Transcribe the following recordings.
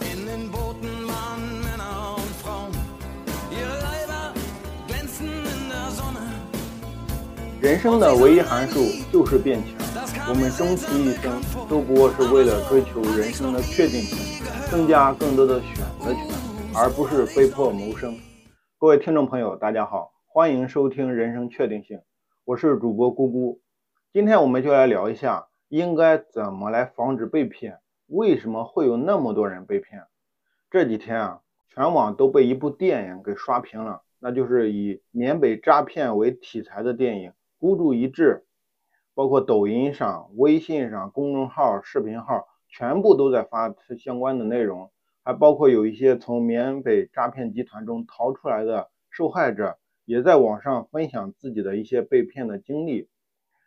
In den Booten waren Männer und Frauen. Ihre Leiber glänzten in der Sonne. 人生的唯一函数就是变强。我们终其一生，都不过是为了追求人生的确定性，增加更多的选择权，而不是被迫谋生。各位听众朋友，大家好，欢迎收听《人生确定性》，我是主播咕咕。今天我们就来聊一下，应该怎么来防止被骗？为什么会有那么多人被骗？这几天啊，全网都被一部电影给刷屏了，那就是以缅北诈骗为题材的电影《孤注一掷》。包括抖音上、微信上、公众号、视频号，全部都在发相关的内容，还包括有一些从缅北诈骗集团中逃出来的受害者，也在网上分享自己的一些被骗的经历。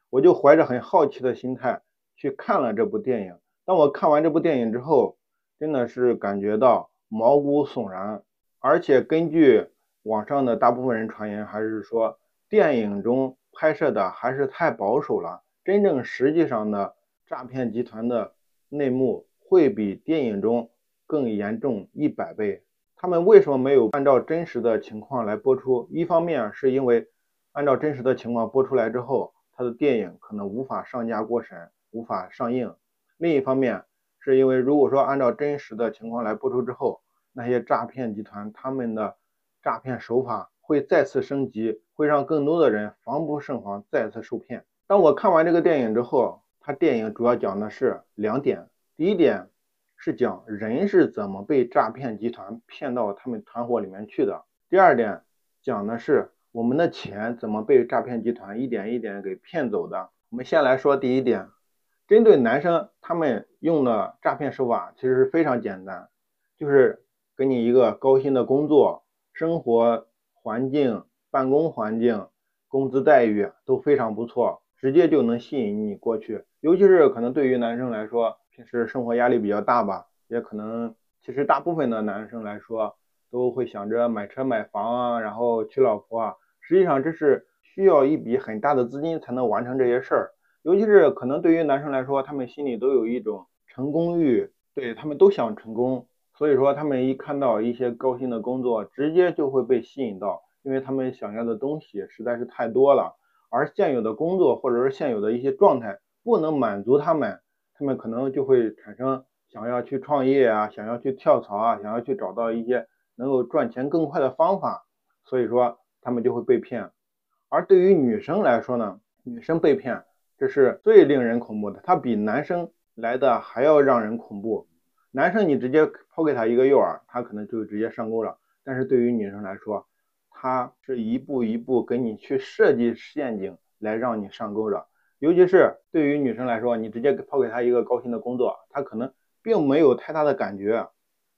我就怀着很好奇的心态去看了这部电影。当我看完这部电影之后，真的是感觉到毛骨悚然。而且根据网上的大部分人传言，还是说电影中拍摄的还是太保守了。真正实际上的诈骗集团的内幕会比电影中更严重一百倍。他们为什么没有按照真实的情况来播出？一方面是因为按照真实的情况播出来之后，他的电影可能无法上架过审，无法上映；另一方面是因为如果说按照真实的情况来播出之后，那些诈骗集团他们的诈骗手法会再次升级，会让更多的人防不胜防，再次受骗。当我看完这个电影之后，它电影主要讲的是两点。第一点是讲人是怎么被诈骗集团骗到他们团伙里面去的。第二点讲的是我们的钱怎么被诈骗集团一点一点给骗走的。我们先来说第一点，针对男生，他们用的诈骗手法其实是非常简单，就是给你一个高薪的工作，生活环境、办公环境、工资待遇都非常不错。直接就能吸引你过去，尤其是可能对于男生来说，平时生活压力比较大吧，也可能其实大部分的男生来说都会想着买车买房啊，然后娶老婆啊。实际上这是需要一笔很大的资金才能完成这些事儿，尤其是可能对于男生来说，他们心里都有一种成功欲，对他们都想成功，所以说他们一看到一些高薪的工作，直接就会被吸引到，因为他们想要的东西实在是太多了。而现有的工作或者是现有的一些状态不能满足他们，他们可能就会产生想要去创业啊，想要去跳槽啊，想要去找到一些能够赚钱更快的方法，所以说他们就会被骗。而对于女生来说呢，女生被骗这是最令人恐怖的，它比男生来的还要让人恐怖。男生你直接抛给他一个诱饵，他可能就直接上钩了，但是对于女生来说，他是一步一步给你去设计陷阱来让你上钩的，尤其是对于女生来说，你直接抛给她一个高薪的工作，她可能并没有太大的感觉，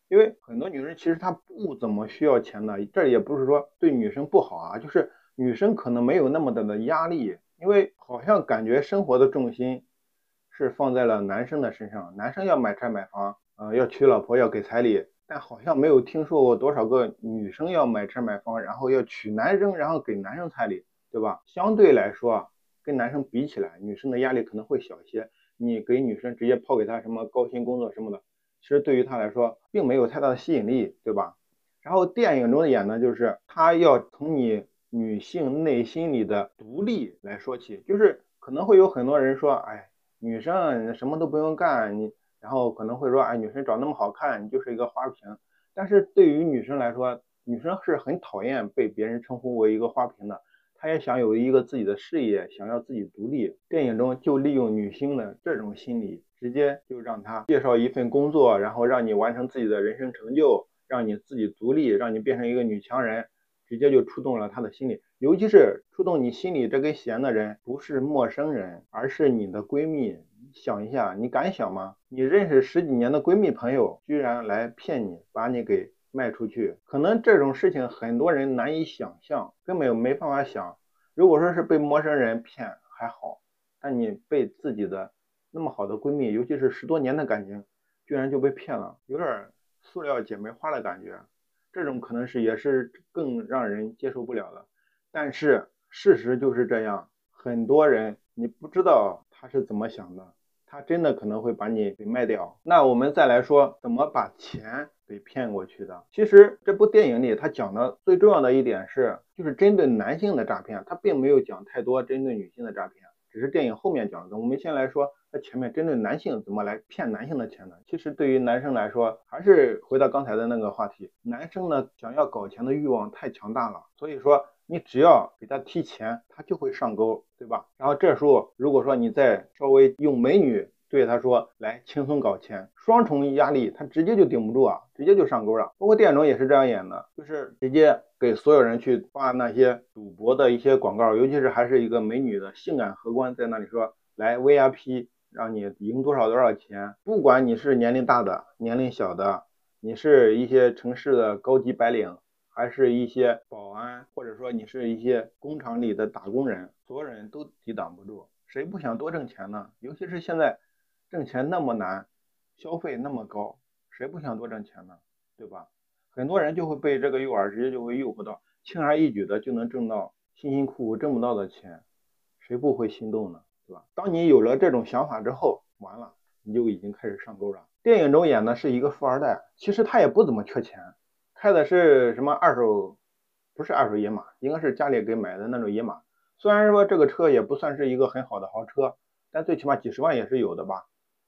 因为很多女生其实她不怎么需要钱的，这也不是说对女生不好啊，就是女生可能没有那么大的压力，因为好像感觉生活的重心是放在了男生的身上，男生要买车买房，呃，要娶老婆要给彩礼。但好像没有听说过多少个女生要买车买房，然后要娶男生，然后给男生彩礼，对吧？相对来说，跟男生比起来，女生的压力可能会小些。你给女生直接抛给她什么高薪工作什么的，其实对于她来说，并没有太大的吸引力，对吧？然后电影中演的就是她要从你女性内心里的独立来说起，就是可能会有很多人说，哎，女生什么都不用干，你。然后可能会说，哎，女生长那么好看，你就是一个花瓶。但是对于女生来说，女生是很讨厌被别人称呼为一个花瓶的。她也想有一个自己的事业，想要自己独立。电影中就利用女性的这种心理，直接就让她介绍一份工作，然后让你完成自己的人生成就，让你自己独立，让你变成一个女强人，直接就触动了她的心理。尤其是触动你心里这根弦的人，不是陌生人，而是你的闺蜜。想一下，你敢想吗？你认识十几年的闺蜜朋友，居然来骗你，把你给卖出去？可能这种事情很多人难以想象，根本没办法想。如果说是被陌生人骗还好，但你被自己的那么好的闺蜜，尤其是十多年的感情，居然就被骗了，有点塑料姐妹花的感觉。这种可能是也是更让人接受不了的。但是事实就是这样，很多人你不知道他是怎么想的。他真的可能会把你给卖掉。那我们再来说怎么把钱给骗过去的。其实这部电影里他讲的最重要的一点是，就是针对男性的诈骗，他并没有讲太多针对女性的诈骗，只是电影后面讲的。我们先来说。那前面针对男性怎么来骗男性的钱呢？其实对于男生来说，还是回到刚才的那个话题，男生呢想要搞钱的欲望太强大了，所以说你只要给他提钱，他就会上钩，对吧？然后这时候如果说你再稍微用美女对他说来轻松搞钱，双重压力，他直接就顶不住啊，直接就上钩了。包括电影中也是这样演的，就是直接给所有人去发那些赌博的一些广告，尤其是还是一个美女的性感荷官在那里说来 VIP。让你赢多少多少钱，不管你是年龄大的、年龄小的，你是一些城市的高级白领，还是一些保安，或者说你是一些工厂里的打工人，所有人都抵挡不住。谁不想多挣钱呢？尤其是现在挣钱那么难，消费那么高，谁不想多挣钱呢？对吧？很多人就会被这个诱饵直接就会诱惑到，轻而易举的就能挣到辛辛苦苦挣不到的钱，谁不会心动呢？对吧？当你有了这种想法之后，完了，你就已经开始上钩了。电影中演的是一个富二代，其实他也不怎么缺钱，开的是什么二手，不是二手野马，应该是家里给买的那种野马。虽然说这个车也不算是一个很好的豪车，但最起码几十万也是有的吧。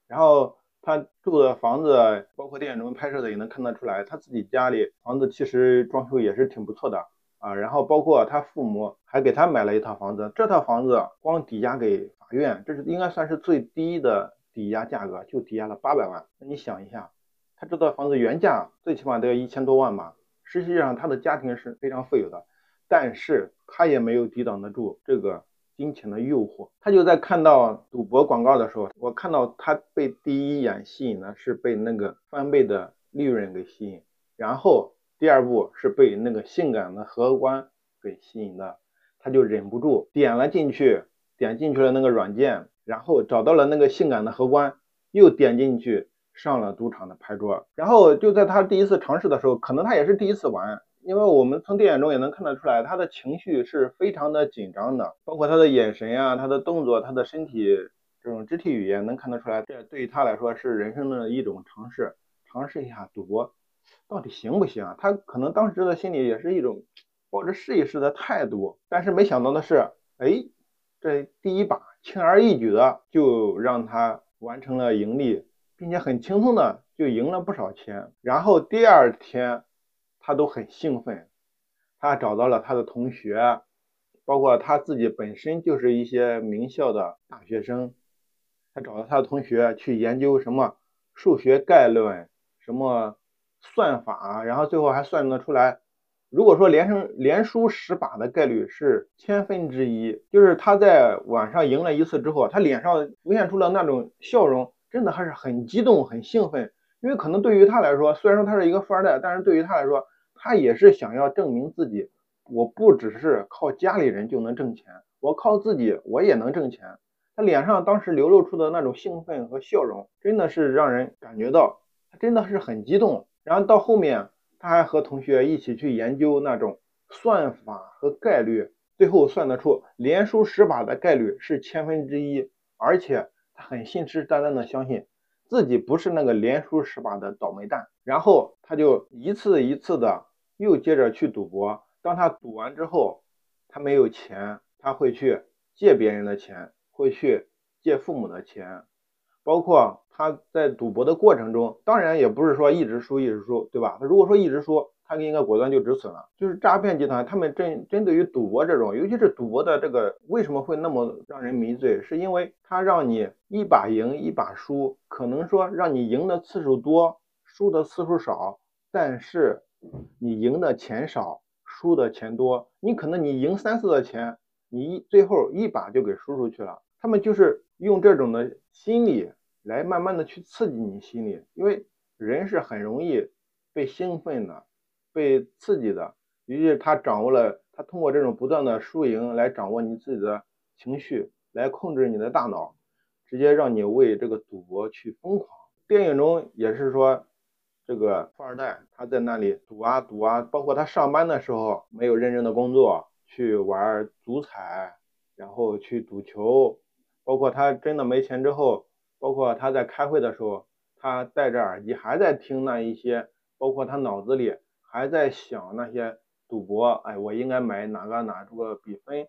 然后他住的房子，包括电影中拍摄的也能看得出来，他自己家里房子其实装修也是挺不错的。啊，然后包括他父母还给他买了一套房子，这套房子光抵押给法院，这是应该算是最低的抵押价格，就抵押了八百万。那你想一下，他这套房子原价最起码得要一千多万吧？实际上他的家庭是非常富有的，但是他也没有抵挡得住这个金钱的诱惑。他就在看到赌博广告的时候，我看到他被第一眼吸引的是被那个翻倍的利润给吸引，然后。第二步是被那个性感的荷官给吸引的，他就忍不住点了进去，点进去了那个软件，然后找到了那个性感的荷官，又点进去上了赌场的牌桌。然后就在他第一次尝试的时候，可能他也是第一次玩，因为我们从电影中也能看得出来，他的情绪是非常的紧张的，包括他的眼神呀、他的动作、他的身体这种肢体语言能看得出来，这对于他来说是人生的一种尝试，尝试一下赌博。到底行不行啊？他可能当时的心里也是一种抱着试一试的态度，但是没想到的是，哎，这第一把轻而易举的就让他完成了盈利，并且很轻松的就赢了不少钱。然后第二天他都很兴奋，他找到了他的同学，包括他自己本身就是一些名校的大学生，他找到他的同学去研究什么数学概论，什么。算法，然后最后还算得出来。如果说连胜连输十把的概率是千分之一，就是他在晚上赢了一次之后，他脸上浮现出了那种笑容，真的还是很激动、很兴奋。因为可能对于他来说，虽然说他是一个富二代，但是对于他来说，他也是想要证明自己，我不只是靠家里人就能挣钱，我靠自己我也能挣钱。他脸上当时流露出的那种兴奋和笑容，真的是让人感觉到他真的是很激动。然后到后面，他还和同学一起去研究那种算法和概率，最后算得出连输十把的概率是千分之一，而且他很信誓旦旦的相信自己不是那个连输十把的倒霉蛋。然后他就一次一次的又接着去赌博。当他赌完之后，他没有钱，他会去借别人的钱，会去借父母的钱。包括他在赌博的过程中，当然也不是说一直输一直输，对吧？他如果说一直输，他应该果断就止损了。就是诈骗集团，他们针针对于赌博这种，尤其是赌博的这个，为什么会那么让人迷醉？是因为他让你一把赢一把输，可能说让你赢的次数多，输的次数少，但是你赢的钱少，输的钱多，你可能你赢三次的钱，你最后一把就给输出去了。他们就是用这种的心理。来慢慢的去刺激你心理，因为人是很容易被兴奋的，被刺激的。于是他掌握了，他通过这种不断的输赢来掌握你自己的情绪，来控制你的大脑，直接让你为这个赌博去疯狂。电影中也是说，这个富二代他在那里赌啊赌啊，包括他上班的时候没有认真的工作，去玩足彩，然后去赌球，包括他真的没钱之后。包括他在开会的时候，他戴着耳机还在听那一些，包括他脑子里还在想那些赌博，哎，我应该买哪个哪个比分，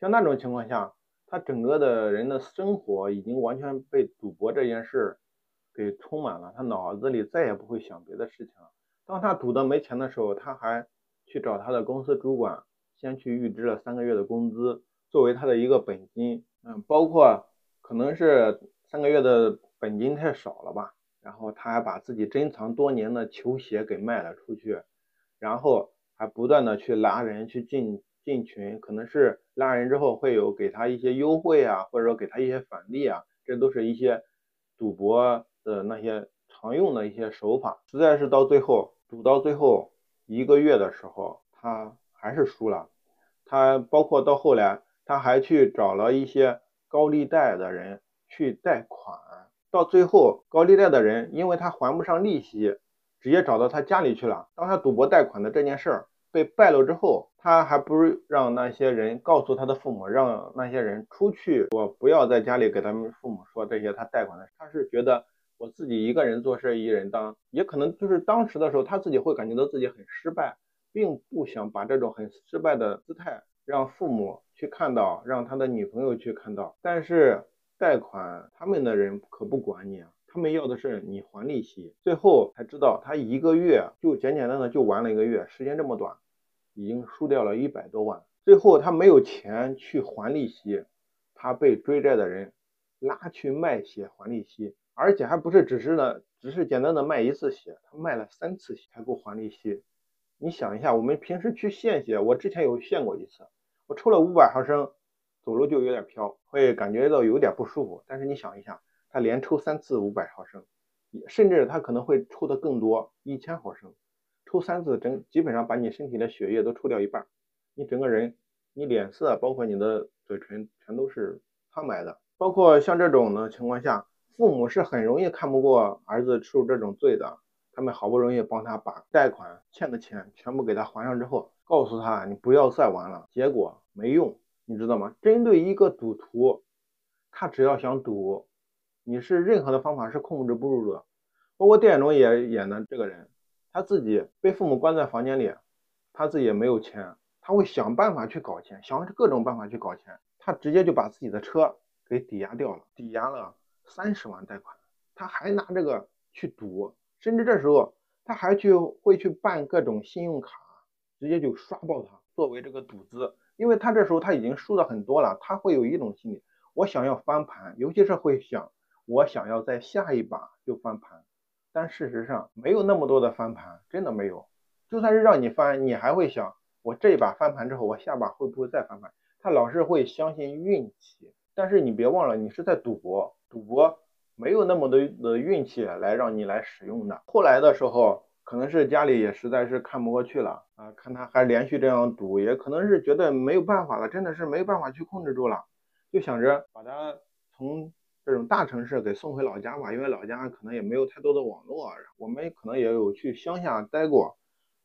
像那种情况下，他整个的人的生活已经完全被赌博这件事给充满了，他脑子里再也不会想别的事情了。当他赌的没钱的时候，他还去找他的公司主管，先去预支了三个月的工资，作为他的一个本金。嗯，包括可能是三个月的本金太少了吧，然后他还把自己珍藏多年的球鞋给卖了出去，然后还不断的去拉人去进进群，可能是拉人之后会有给他一些优惠啊，或者说给他一些返利啊，这都是一些赌博的那些常用的一些手法，实在是到最后。赌到最后一个月的时候，他还是输了。他包括到后来，他还去找了一些高利贷的人去贷款。到最后，高利贷的人因为他还不上利息，直接找到他家里去了。当他赌博贷款的这件事儿被败露之后，他还不是让那些人告诉他的父母，让那些人出去我不要在家里给他们父母说这些他贷款的事。他是觉得。我自己一个人做事一人当，也可能就是当时的时候，他自己会感觉到自己很失败，并不想把这种很失败的姿态让父母去看到，让他的女朋友去看到。但是贷款他们的人可不管你啊，他们要的是你还利息。最后才知道，他一个月就简简单单就玩了一个月，时间这么短，已经输掉了一百多万。最后他没有钱去还利息，他被追债的人拉去卖血还利息。而且还不是只是呢，只是简单的卖一次血，他卖了三次血才够还利息。你想一下，我们平时去献血，我之前有献过一次，我抽了五百毫升，走路就有点飘，会感觉到有点不舒服。但是你想一下，他连抽三次五百毫升，甚至他可能会抽的更多，一千毫升，抽三次整基本上把你身体的血液都抽掉一半，你整个人，你脸色包括你的嘴唇全都是苍白的。包括像这种的情况下。父母是很容易看不过儿子受这种罪的，他们好不容易帮他把贷款欠的钱全部给他还上之后，告诉他你不要再玩了，结果没用，你知道吗？针对一个赌徒，他只要想赌，你是任何的方法是控制不住的。包括电影中也演的这个人，他自己被父母关在房间里，他自己也没有钱，他会想办法去搞钱，想各种办法去搞钱，他直接就把自己的车给抵押掉了，抵押了。三十万贷款，他还拿这个去赌，甚至这时候他还去会去办各种信用卡，直接就刷爆它作为这个赌资，因为他这时候他已经输的很多了，他会有一种心理，我想要翻盘，尤其是会想我想要在下一把就翻盘，但事实上没有那么多的翻盘，真的没有，就算是让你翻，你还会想我这一把翻盘之后，我下把会不会再翻盘？他老是会相信运气，但是你别忘了，你是在赌博。赌博没有那么多的运气来让你来使用的。后来的时候，可能是家里也实在是看不过去了啊，看他还连续这样赌，也可能是觉得没有办法了，真的是没有办法去控制住了，就想着把他从这种大城市给送回老家吧，因为老家可能也没有太多的网络，我们可能也有去乡下待过，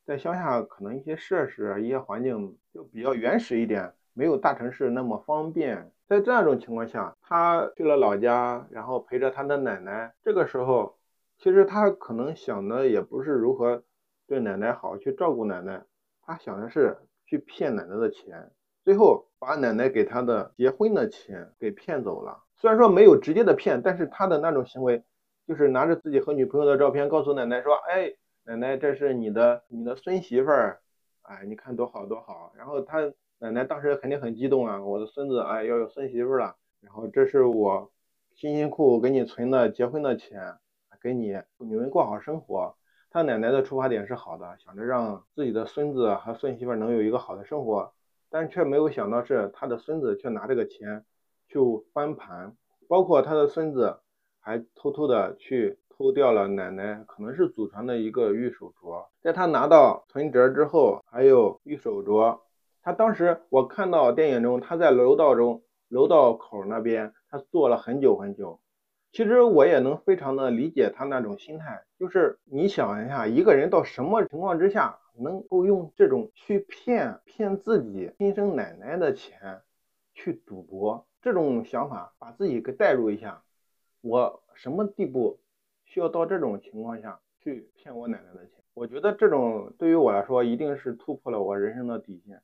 在乡下可能一些设施、一些环境就比较原始一点，没有大城市那么方便。在这样一种情况下，他去了老家，然后陪着他的奶奶。这个时候，其实他可能想的也不是如何对奶奶好，去照顾奶奶，他想的是去骗奶奶的钱，最后把奶奶给他的结婚的钱给骗走了。虽然说没有直接的骗，但是他的那种行为，就是拿着自己和女朋友的照片，告诉奶奶说：“哎，奶奶，这是你的你的孙媳妇儿，哎，你看多好多好。”然后他。奶奶当时肯定很激动啊！我的孙子哎要有孙媳妇了，然后这是我辛辛苦苦给你存的结婚的钱，给你你们过好生活。他奶奶的出发点是好的，想着让自己的孙子和孙媳妇能有一个好的生活，但却没有想到是他的孙子却拿这个钱去翻盘，包括他的孙子还偷偷的去偷掉了奶奶可能是祖传的一个玉手镯，在他拿到存折之后，还有玉手镯。他当时我看到电影中，他在楼道中楼道口那边，他坐了很久很久。其实我也能非常的理解他那种心态，就是你想一下，一个人到什么情况之下，能够用这种去骗骗自己亲生奶奶的钱去赌博，这种想法把自己给代入一下，我什么地步需要到这种情况下去骗我奶奶的钱？我觉得这种对于我来说，一定是突破了我人生的底线。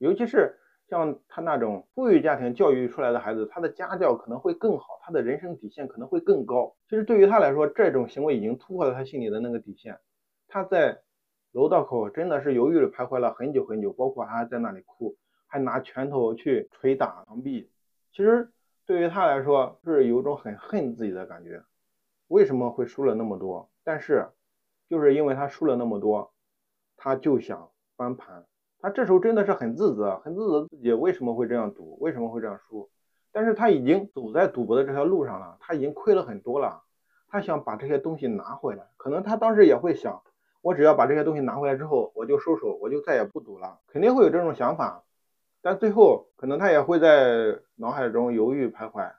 尤其是像他那种富裕家庭教育出来的孩子，他的家教可能会更好，他的人生底线可能会更高。其实对于他来说，这种行为已经突破了他心里的那个底线。他在楼道口真的是犹豫了徘徊了很久很久，包括还在那里哭，还拿拳头去捶打墙壁。其实对于他来说，是有一种很恨自己的感觉。为什么会输了那么多？但是。就是因为他输了那么多，他就想翻盘。他这时候真的是很自责，很自责自己为什么会这样赌，为什么会这样输。但是他已经走在赌博的这条路上了，他已经亏了很多了。他想把这些东西拿回来，可能他当时也会想，我只要把这些东西拿回来之后，我就收手，我就再也不赌了，肯定会有这种想法。但最后可能他也会在脑海中犹豫徘徊，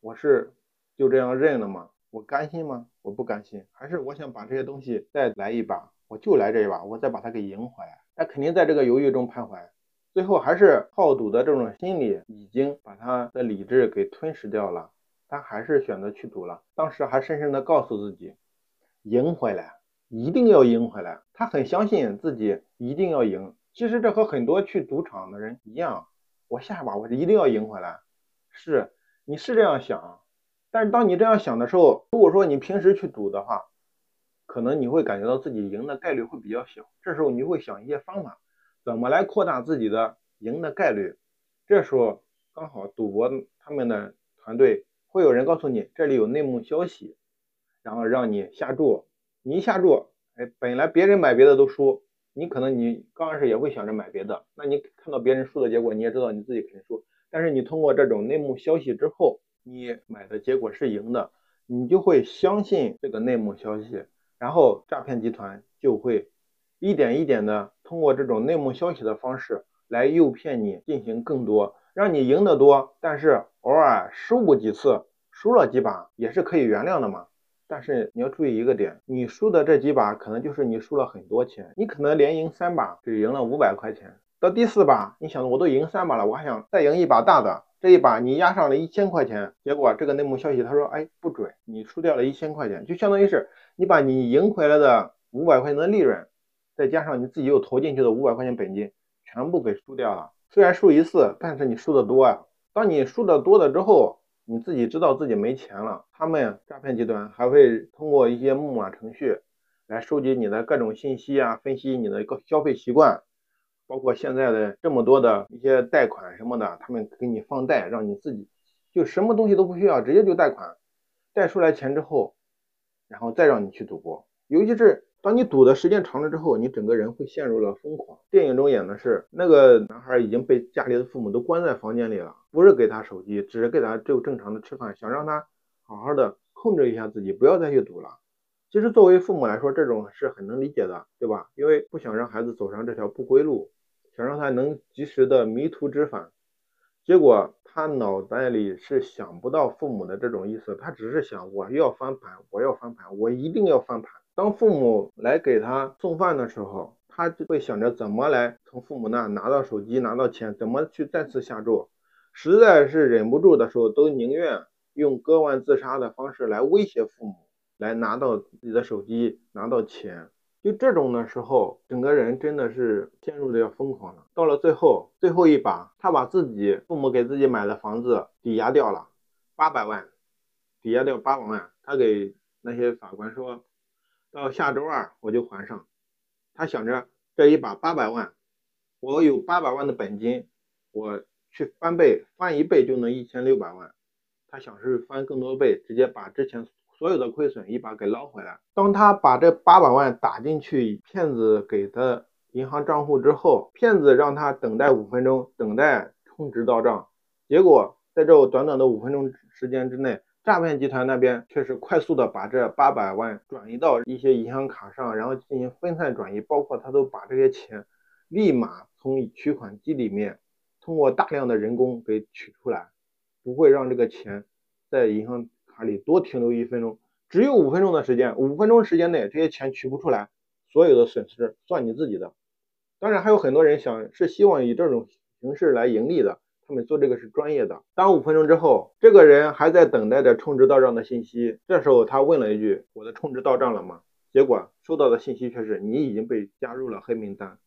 我是就这样认了吗？我甘心吗？我不甘心，还是我想把这些东西再来一把，我就来这一把，我再把它给赢回来。他肯定在这个犹豫中徘徊，最后还是好赌的这种心理已经把他的理智给吞噬掉了，他还是选择去赌了。当时还深深的告诉自己，赢回来，一定要赢回来。他很相信自己一定要赢。其实这和很多去赌场的人一样，我下把我一定要赢回来。是，你是这样想。但是当你这样想的时候，如果说你平时去赌的话，可能你会感觉到自己赢的概率会比较小。这时候你会想一些方法，怎么来扩大自己的赢的概率。这时候刚好赌博他们的团队会有人告诉你这里有内幕消息，然后让你下注。你一下注，哎，本来别人买别的都输，你可能你刚开始也会想着买别的，那你看到别人输的结果，你也知道你自己肯定输。但是你通过这种内幕消息之后，你买的结果是赢的，你就会相信这个内幕消息，然后诈骗集团就会一点一点的通过这种内幕消息的方式来诱骗你进行更多，让你赢得多，但是偶尔失误几次，输了几把也是可以原谅的嘛。但是你要注意一个点，你输的这几把可能就是你输了很多钱，你可能连赢三把只赢了五百块钱，到第四把，你想我都赢三把了，我还想再赢一把大的。这一把你压上了一千块钱，结果这个内幕消息他说，哎，不准，你输掉了一千块钱，就相当于是你把你赢回来的五百块钱的利润，再加上你自己又投进去的五百块钱本金，全部给输掉了。虽然输一次，但是你输的多啊。当你输的多了之后，你自己知道自己没钱了，他们诈骗集团还会通过一些木马程序来收集你的各种信息啊，分析你的一个消费习惯。包括现在的这么多的一些贷款什么的，他们给你放贷，让你自己就什么东西都不需要，直接就贷款，贷出来钱之后，然后再让你去赌博。尤其是当你赌的时间长了之后，你整个人会陷入了疯狂。电影中演的是那个男孩已经被家里的父母都关在房间里了，不是给他手机，只是给他就正常的吃饭，想让他好好的控制一下自己，不要再去赌了。其实作为父母来说，这种是很能理解的，对吧？因为不想让孩子走上这条不归路。想让他能及时的迷途知返，结果他脑袋里是想不到父母的这种意思，他只是想我要翻盘，我要翻盘，我一定要翻盘。当父母来给他送饭的时候，他就会想着怎么来从父母那拿到手机，拿到钱，怎么去再次下注。实在是忍不住的时候，都宁愿用割腕自杀的方式来威胁父母，来拿到自己的手机，拿到钱。就这种的时候，整个人真的是陷入的要疯狂了。到了最后，最后一把，他把自己父母给自己买的房子抵押掉了，八百万，抵押掉八百万。他给那些法官说，到下周二我就还上。他想着这一把八百万，我有八百万的本金，我去翻倍，翻一倍就能一千六百万。他想是翻更多倍，直接把之前。所有的亏损一把给捞回来。当他把这八百万打进去骗子给的银行账户之后，骗子让他等待五分钟，等待充值到账。结果在这短短的五分钟时间之内，诈骗集团那边却是快速的把这八百万转移到一些银行卡上，然后进行分散转移，包括他都把这些钱立马从取款机里面通过大量的人工给取出来，不会让这个钱在银行。卡里多停留一分钟，只有五分钟的时间，五分钟时间内这些钱取不出来，所有的损失算你自己的。当然还有很多人想是希望以这种形式来盈利的，他们做这个是专业的。当五分钟之后，这个人还在等待着充值到账的信息。这时候他问了一句：“我的充值到账了吗？”结果收到的信息却是你已经被加入了黑名单，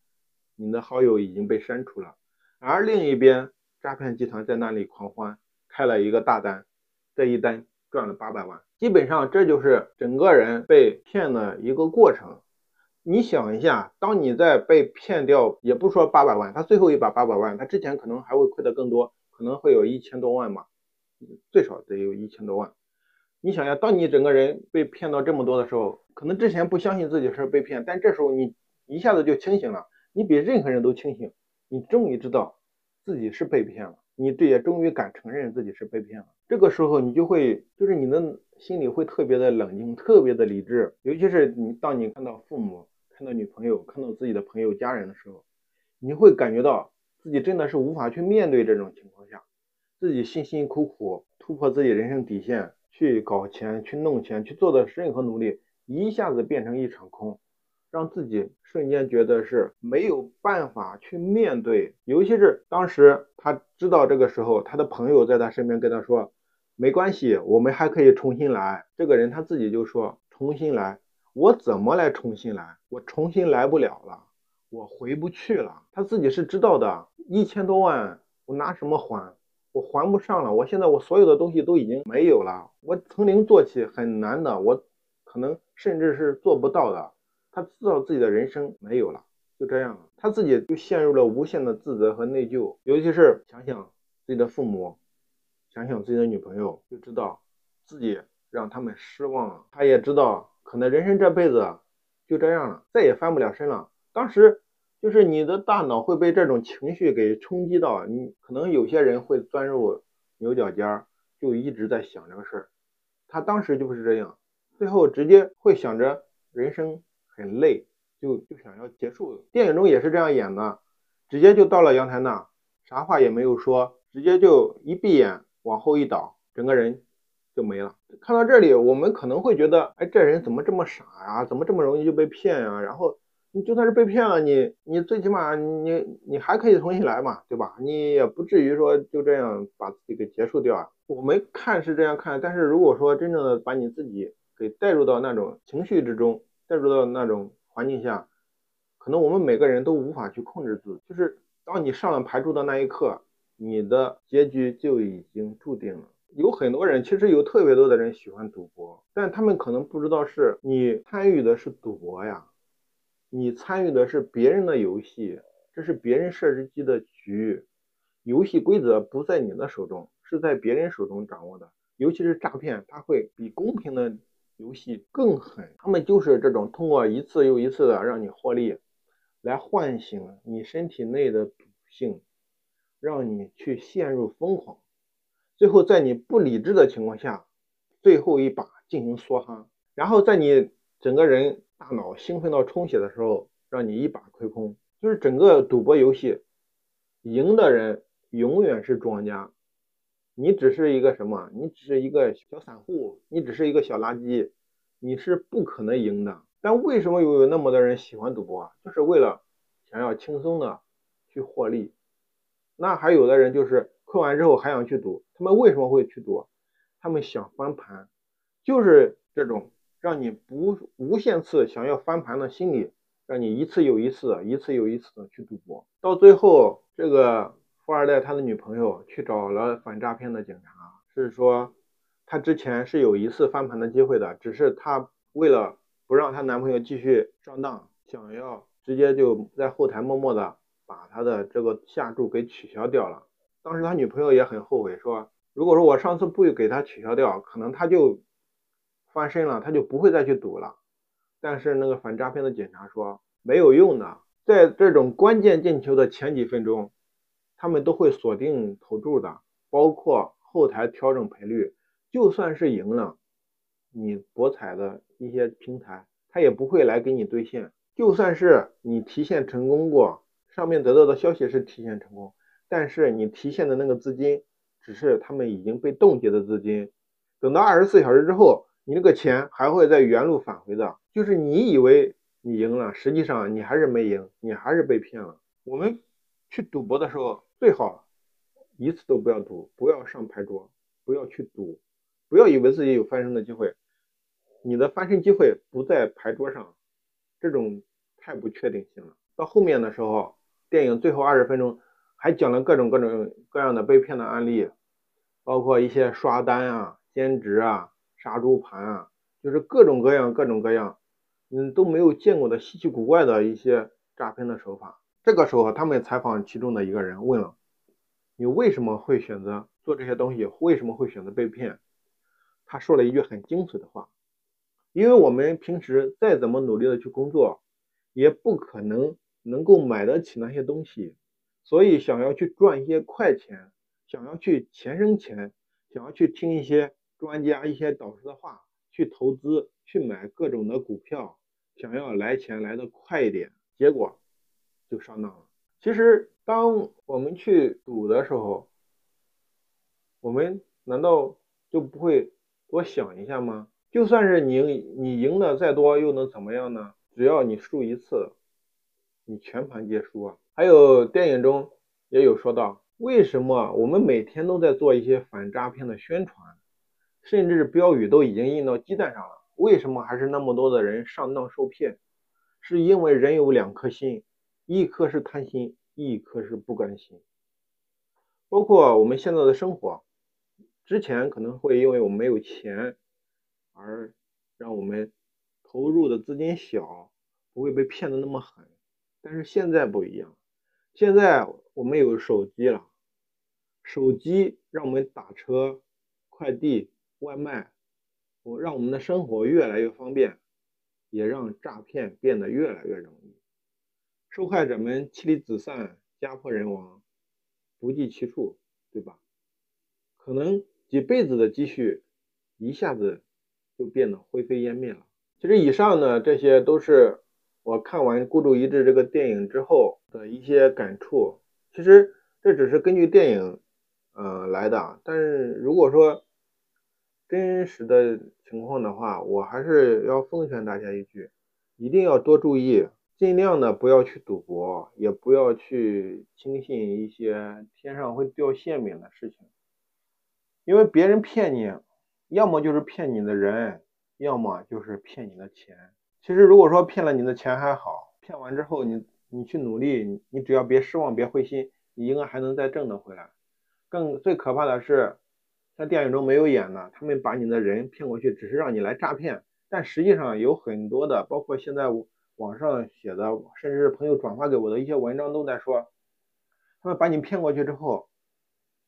你的好友已经被删除了。而另一边，诈骗集团在那里狂欢，开了一个大单，这一单赚了八百万。基本上这就是整个人被骗的一个过程。你想一下，当你在被骗掉，也不说八百万，他最后一把八百万，他之前可能还会亏得更多，可能会有一千多万嘛，最少得有一千多万。你想一下，当你整个人被骗到这么多的时候，可能之前不相信自己是被骗，但这时候你一下子就清醒了，你比任何人都清醒，你终于知道自己是被骗了，你对也终于敢承认自己是被骗了。这个时候你就会，就是你的心里会特别的冷静，特别的理智，尤其是你当你看到父母、看到女朋友、看到自己的朋友、家人的时候，你会感觉到自己真的是无法去面对这种情况下，自己辛辛苦苦突破自己人生底线。去搞钱，去弄钱，去做的任何努力，一下子变成一场空，让自己瞬间觉得是没有办法去面对。尤其是当时他知道这个时候，他的朋友在他身边跟他说：“没关系，我们还可以重新来。”这个人他自己就说：“重新来，我怎么来重新来？我重新来不了了，我回不去了。”他自己是知道的，一千多万，我拿什么还？我还不上了，我现在我所有的东西都已经没有了，我从零做起很难的，我可能甚至是做不到的。他知道自己的人生没有了，就这样了，他自己就陷入了无限的自责和内疚。尤其是想想自己的父母，想想自己的女朋友，就知道自己让他们失望了。他也知道，可能人生这辈子就这样了，再也翻不了身了。当时。就是你的大脑会被这种情绪给冲击到，你可能有些人会钻入牛角尖儿，就一直在想这个事儿。他当时就是这样，最后直接会想着人生很累，就就想要结束。电影中也是这样演的，直接就到了阳台那，啥话也没有说，直接就一闭眼往后一倒，整个人就没了。看到这里，我们可能会觉得，哎，这人怎么这么傻呀？怎么这么容易就被骗呀？然后。你就算是被骗了，你你最起码你你还可以重新来嘛，对吧？你也不至于说就这样把自己给结束掉啊。我们看是这样看，但是如果说真正的把你自己给带入到那种情绪之中，带入到那种环境下，可能我们每个人都无法去控制自己。就是当你上了牌桌的那一刻，你的结局就已经注定了。有很多人，其实有特别多的人喜欢赌博，但他们可能不知道是你参与的是赌博呀。你参与的是别人的游戏，这是别人设计的局，游戏规则不在你的手中，是在别人手中掌握的。尤其是诈骗，它会比公平的游戏更狠。他们就是这种通过一次又一次的让你获利，来唤醒你身体内的赌性，让你去陷入疯狂，最后在你不理智的情况下，最后一把进行梭哈，然后在你整个人。大脑兴奋到充血的时候，让你一把亏空。就是整个赌博游戏，赢的人永远是庄家，你只是一个什么？你只是一个小散户，你只是一个小垃圾，你是不可能赢的。但为什么又有那么多人喜欢赌博啊？就是为了想要轻松的去获利。那还有的人就是亏完之后还想去赌，他们为什么会去赌？他们想翻盘，就是这种。让你不无限次想要翻盘的心理，让你一次又一次、一次又一次的去赌博，到最后，这个富二代他的女朋友去找了反诈骗的警察，是说他之前是有一次翻盘的机会的，只是他为了不让她男朋友继续上当，想要直接就在后台默默的把他的这个下注给取消掉了。当时他女朋友也很后悔，说如果说我上次不给他取消掉，可能他就。翻身了，他就不会再去赌了。但是那个反诈骗的警察说没有用的，在这种关键进球的前几分钟，他们都会锁定投注的，包括后台调整赔率。就算是赢了，你博彩的一些平台，他也不会来给你兑现。就算是你提现成功过，上面得到的消息是提现成功，但是你提现的那个资金，只是他们已经被冻结的资金。等到二十四小时之后。你那个钱还会在原路返回的，就是你以为你赢了，实际上你还是没赢，你还是被骗了。我们去赌博的时候，最好一次都不要赌，不要上牌桌，不要去赌，不要以为自己有翻身的机会，你的翻身机会不在牌桌上，这种太不确定性了。到后面的时候，电影最后二十分钟还讲了各种各种各样的被骗的案例，包括一些刷单啊、兼职啊、杀猪盘啊，就是各种各样、各种各样，嗯都没有见过的稀奇古怪的一些诈骗的手法。这个时候，他们采访其中的一个人，问了。你为什么会选择做这些东西？为什么会选择被骗？他说了一句很精髓的话：因为我们平时再怎么努力的去工作，也不可能能够买得起那些东西，所以想要去赚一些快钱，想要去钱生钱，想要去听一些专家、一些导师的话，去投资、去买各种的股票，想要来钱来的快一点，结果就上当了。其实。当我们去赌的时候，我们难道就不会多想一下吗？就算是你你赢的再多，又能怎么样呢？只要你输一次，你全盘皆输啊！还有电影中也有说到，为什么我们每天都在做一些反诈骗的宣传，甚至标语都已经印到鸡蛋上了，为什么还是那么多的人上当受骗？是因为人有两颗心，一颗是贪心。一颗是不甘心，包括我们现在的生活，之前可能会因为我们没有钱而让我们投入的资金小，不会被骗的那么狠。但是现在不一样，现在我们有手机了，手机让我们打车、快递、外卖，我让我们的生活越来越方便，也让诈骗变得越来越容易。受害者们妻离子散、家破人亡，不计其数，对吧？可能几辈子的积蓄一下子就变得灰飞烟灭了。其实以上呢，这些都是我看完《孤注一掷》这个电影之后的一些感触。其实这只是根据电影，呃来的。但是如果说真实的情况的话，我还是要奉劝大家一句：一定要多注意。尽量的不要去赌博，也不要去轻信一些天上会掉馅饼的事情，因为别人骗你，要么就是骗你的人，要么就是骗你的钱。其实如果说骗了你的钱还好，骗完之后你你去努力，你只要别失望，别灰心，你应该还能再挣得回来。更最可怕的是，在电影中没有演的，他们把你的人骗过去，只是让你来诈骗，但实际上有很多的，包括现在我。网上写的，甚至是朋友转发给我的一些文章都在说，他们把你骗过去之后，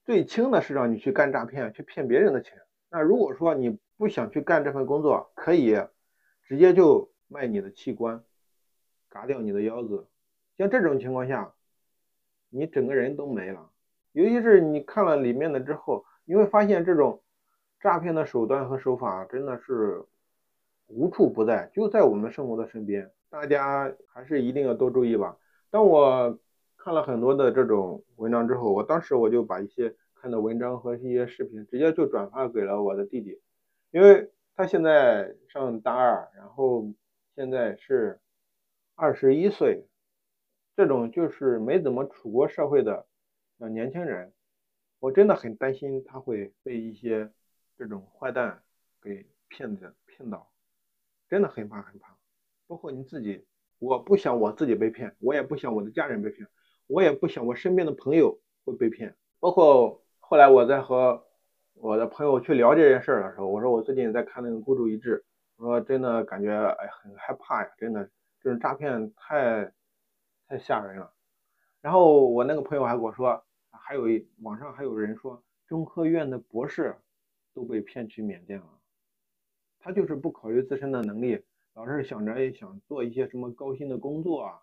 最轻的是让你去干诈骗，去骗别人的钱。那如果说你不想去干这份工作，可以直接就卖你的器官，嘎掉你的腰子。像这种情况下，你整个人都没了。尤其是你看了里面的之后，你会发现这种诈骗的手段和手法真的是无处不在，就在我们生活的身边。大家还是一定要多注意吧。当我看了很多的这种文章之后，我当时我就把一些看的文章和一些视频直接就转发给了我的弟弟，因为他现在上大二，然后现在是二十一岁，这种就是没怎么处过社会的年轻人，我真的很担心他会被一些这种坏蛋给骗子骗到，真的很怕很怕。包括你自己，我不想我自己被骗，我也不想我的家人被骗，我也不想我身边的朋友会被骗。包括后来我在和我的朋友去聊这件事的时候，我说我最近在看那个《孤注一掷》，我说真的感觉哎很害怕呀，真的这种诈骗太太吓人了。然后我那个朋友还跟我说，还有一网上还有人说中科院的博士都被骗去缅甸了，他就是不考虑自身的能力。老是想着想做一些什么高薪的工作啊，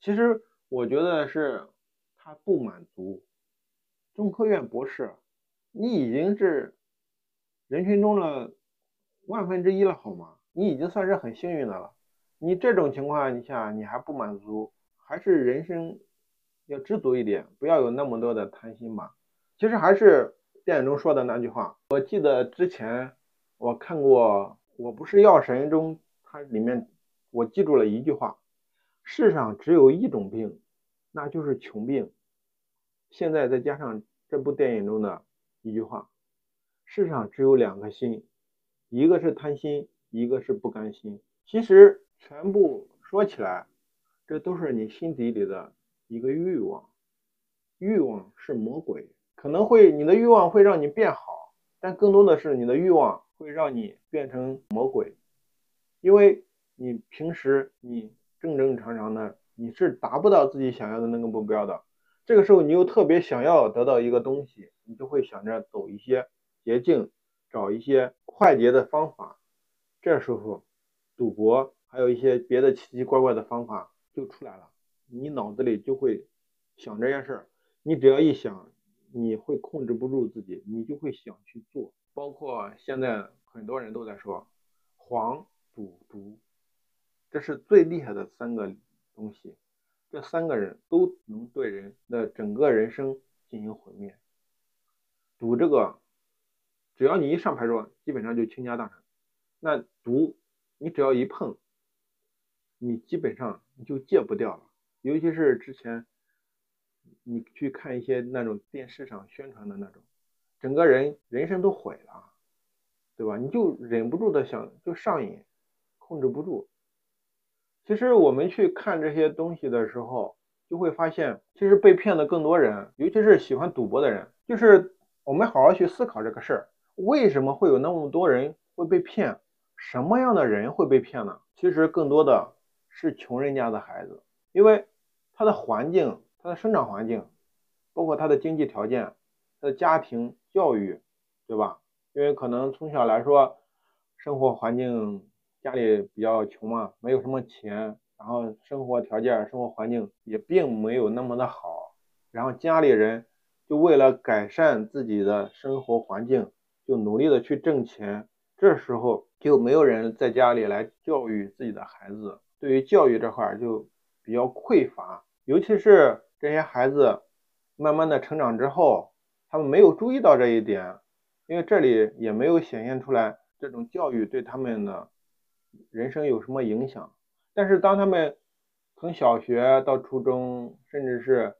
其实我觉得是他不满足。中科院博士，你已经是人群中的万分之一了，好吗？你已经算是很幸运的了。你这种情况下你还不满足，还是人生要知足一点，不要有那么多的贪心吧。其实还是电影中说的那句话，我记得之前我看过《我不是药神》中。它里面我记住了一句话：世上只有一种病，那就是穷病。现在再加上这部电影中的一句话：世上只有两颗心，一个是贪心，一个是不甘心。其实全部说起来，这都是你心底里的一个欲望。欲望是魔鬼，可能会你的欲望会让你变好，但更多的是你的欲望会让你变成魔鬼，因为你平时你正正常常的你是达不到自己想要的那个目标的。这个时候你又特别想要得到一个东西，你就会想着走一些捷径，找一些快捷的方法。这时候赌博还有一些别的奇奇怪怪的方法就出来了，你脑子里就会想这件事儿。你只要一想，你会控制不住自己，你就会想去做。包括现在很多人都在说黄赌毒，这是最厉害的三个东西，这三个人都能对人的整个人生进行毁灭。赌这个，只要你一上牌桌，基本上就倾家荡产。那毒，你只要一碰，你基本上你就戒不掉了，尤其是之前。你去看一些那种电视上宣传的那种，整个人人生都毁了，对吧？你就忍不住的想，就上瘾，控制不住。其实我们去看这些东西的时候，就会发现，其实被骗的更多人，尤其是喜欢赌博的人。就是我们好好去思考这个事儿，为什么会有那么多人会被骗？什么样的人会被骗呢？其实更多的是穷人家的孩子，因为他的环境。他的生长环境，包括他的经济条件、他的家庭教育，对吧？因为可能从小来说，生活环境家里比较穷嘛，没有什么钱，然后生活条件、生活环境也并没有那么的好，然后家里人就为了改善自己的生活环境，就努力的去挣钱，这时候就没有人在家里来教育自己的孩子，对于教育这块就比较匮乏，尤其是。这些孩子慢慢的成长之后，他们没有注意到这一点，因为这里也没有显现出来这种教育对他们的人生有什么影响。但是当他们从小学到初中，甚至是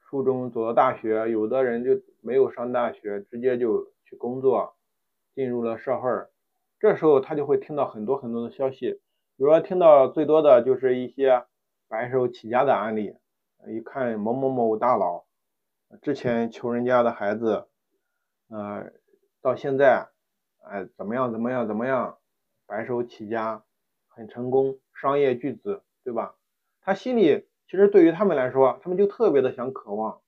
初中走到大学，有的人就没有上大学，直接就去工作，进入了社会这时候他就会听到很多很多的消息，比如说听到最多的就是一些白手起家的案例。一看某某某大佬，之前穷人家的孩子，呃，到现在，哎，怎么样怎么样怎么样，白手起家，很成功，商业巨子，对吧？他心里其实对于他们来说，他们就特别的想渴望，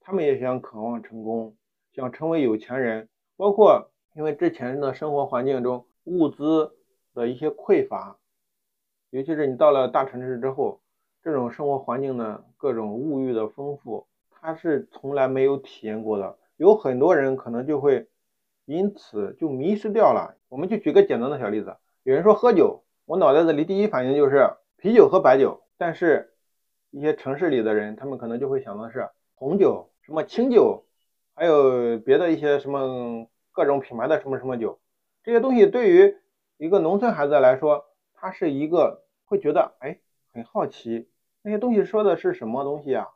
他们也想渴望成功，想成为有钱人。包括因为之前的生活环境中物资的一些匮乏，尤其是你到了大城市之后。这种生活环境的，各种物欲的丰富，他是从来没有体验过的。有很多人可能就会因此就迷失掉了。我们就举个简单的小例子，有人说喝酒，我脑袋子里第一反应就是啤酒和白酒。但是，一些城市里的人，他们可能就会想的是红酒、什么清酒，还有别的一些什么各种品牌的什么什么酒。这些东西对于一个农村孩子来说，他是一个会觉得哎很好奇。那些东西说的是什么东西啊？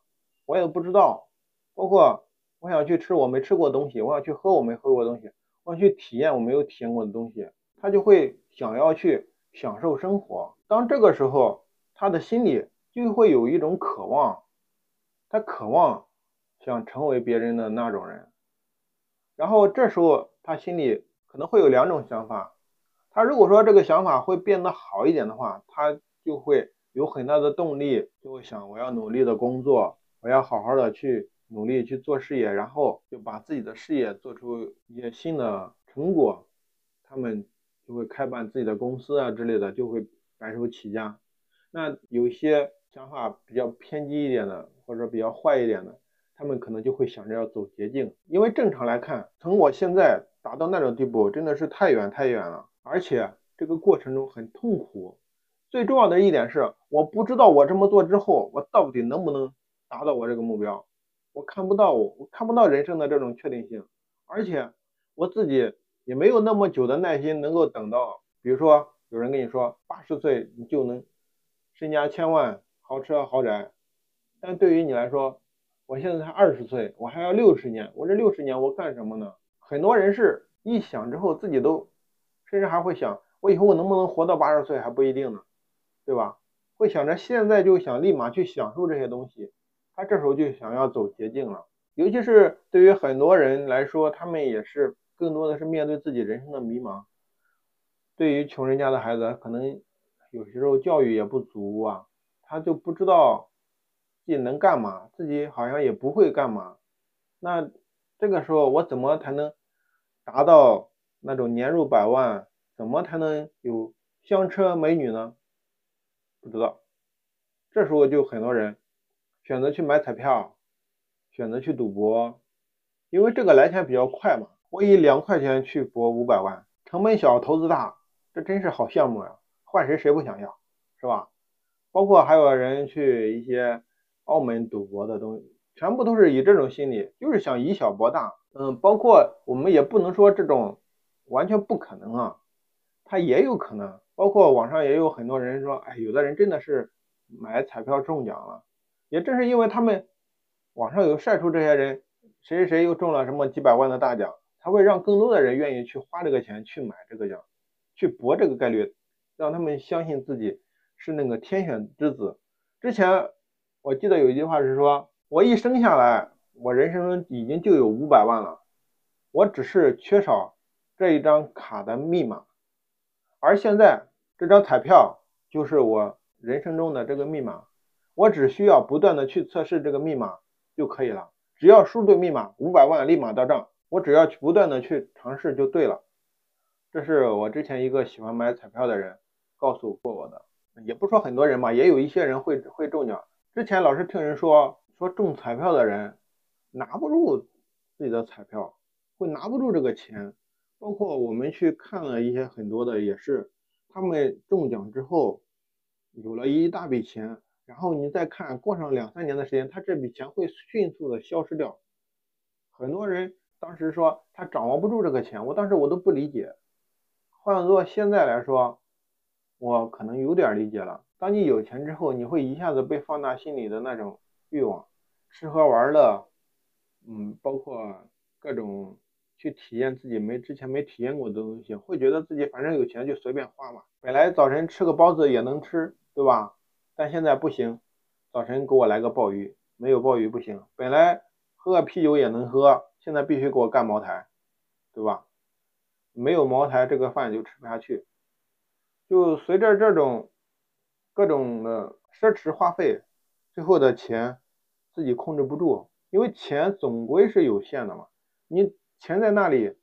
我也不知道。包括我想去吃我没吃过东西，我想去喝我没喝过东西，我去体验我没有体验过的东西，他就会想要去享受生活。当这个时候，他的心里就会有一种渴望，他渴望想成为别人的那种人。然后这时候他心里可能会有两种想法。他如果说这个想法会变得好一点的话，他就会。有很大的动力，就会想我要努力的工作，我要好好的去努力去做事业，然后就把自己的事业做出一些新的成果，他们就会开办自己的公司啊之类的，就会白手起家。那有些想法比较偏激一点的，或者比较坏一点的，他们可能就会想着要走捷径，因为正常来看，从我现在达到那种地步，真的是太远太远了，而且这个过程中很痛苦。最重要的一点是，我不知道我这么做之后，我到底能不能达到我这个目标，我看不到，我我看不到人生的这种确定性，而且我自己也没有那么久的耐心能够等到，比如说有人跟你说八十岁你就能身家千万、豪车豪宅，但对于你来说，我现在才二十岁，我还要六十年，我这六十年我干什么呢？很多人是一想之后自己都，甚至还会想，我以后我能不能活到八十岁还不一定呢，对吧？会想着现在就想立马去享受这些东西，他这时候就想要走捷径了。尤其是对于很多人来说，他们也是更多的是面对自己人生的迷茫。对于穷人家的孩子，可能有些时候教育也不足啊，他就不知道。自己能干嘛？自己好像也不会干嘛。那这个时候我怎么才能达到那种年入百万？怎么才能有香车美女呢？不知道。这时候就很多人选择去买彩票，选择去赌博，因为这个来钱比较快嘛。我以两块钱去博五百万，成本小，投资大，这真是好项目呀！换谁谁不想要，是吧？包括还有人去一些。澳门赌博的东西，全部都是以这种心理，就是想以小博大。嗯，包括我们也不能说这种完全不可能啊，它也有可能。包括网上也有很多人说，哎，有的人真的是买彩票中奖了。也正是因为他们网上有晒出这些人谁谁谁又中了什么几百万的大奖，才会让更多的人愿意去花这个钱去买这个奖，去博这个概率，让他们相信自己是那个天选之子。之前。我记得有一句话是说，我一生下来，我人生中已经就有五百万了，我只是缺少这一张卡的密码，而现在这张彩票就是我人生中的这个密码，我只需要不断的去测试这个密码就可以了，只要输对密码，五百万立马到账，我只要去不断的去尝试就对了。这是我之前一个喜欢买彩票的人告诉过我的，也不说很多人吧，也有一些人会会中奖。之前老是听人说，说中彩票的人拿不住自己的彩票，会拿不住这个钱。包括我们去看了一些很多的，也是他们中奖之后有了一大笔钱，然后你再看过上两三年的时间，他这笔钱会迅速的消失掉。很多人当时说他掌握不住这个钱，我当时我都不理解。换做现在来说，我可能有点理解了。当你有钱之后，你会一下子被放大心里的那种欲望，吃喝玩乐，嗯，包括各种去体验自己没之前没体验过的东西，会觉得自己反正有钱就随便花嘛。本来早晨吃个包子也能吃，对吧？但现在不行，早晨给我来个鲍鱼，没有鲍鱼不行。本来喝个啤酒也能喝，现在必须给我干茅台，对吧？没有茅台，这个饭就吃不下去。就随着这种。各种的奢侈花费，最后的钱自己控制不住，因为钱总归是有限的嘛。你钱在那里，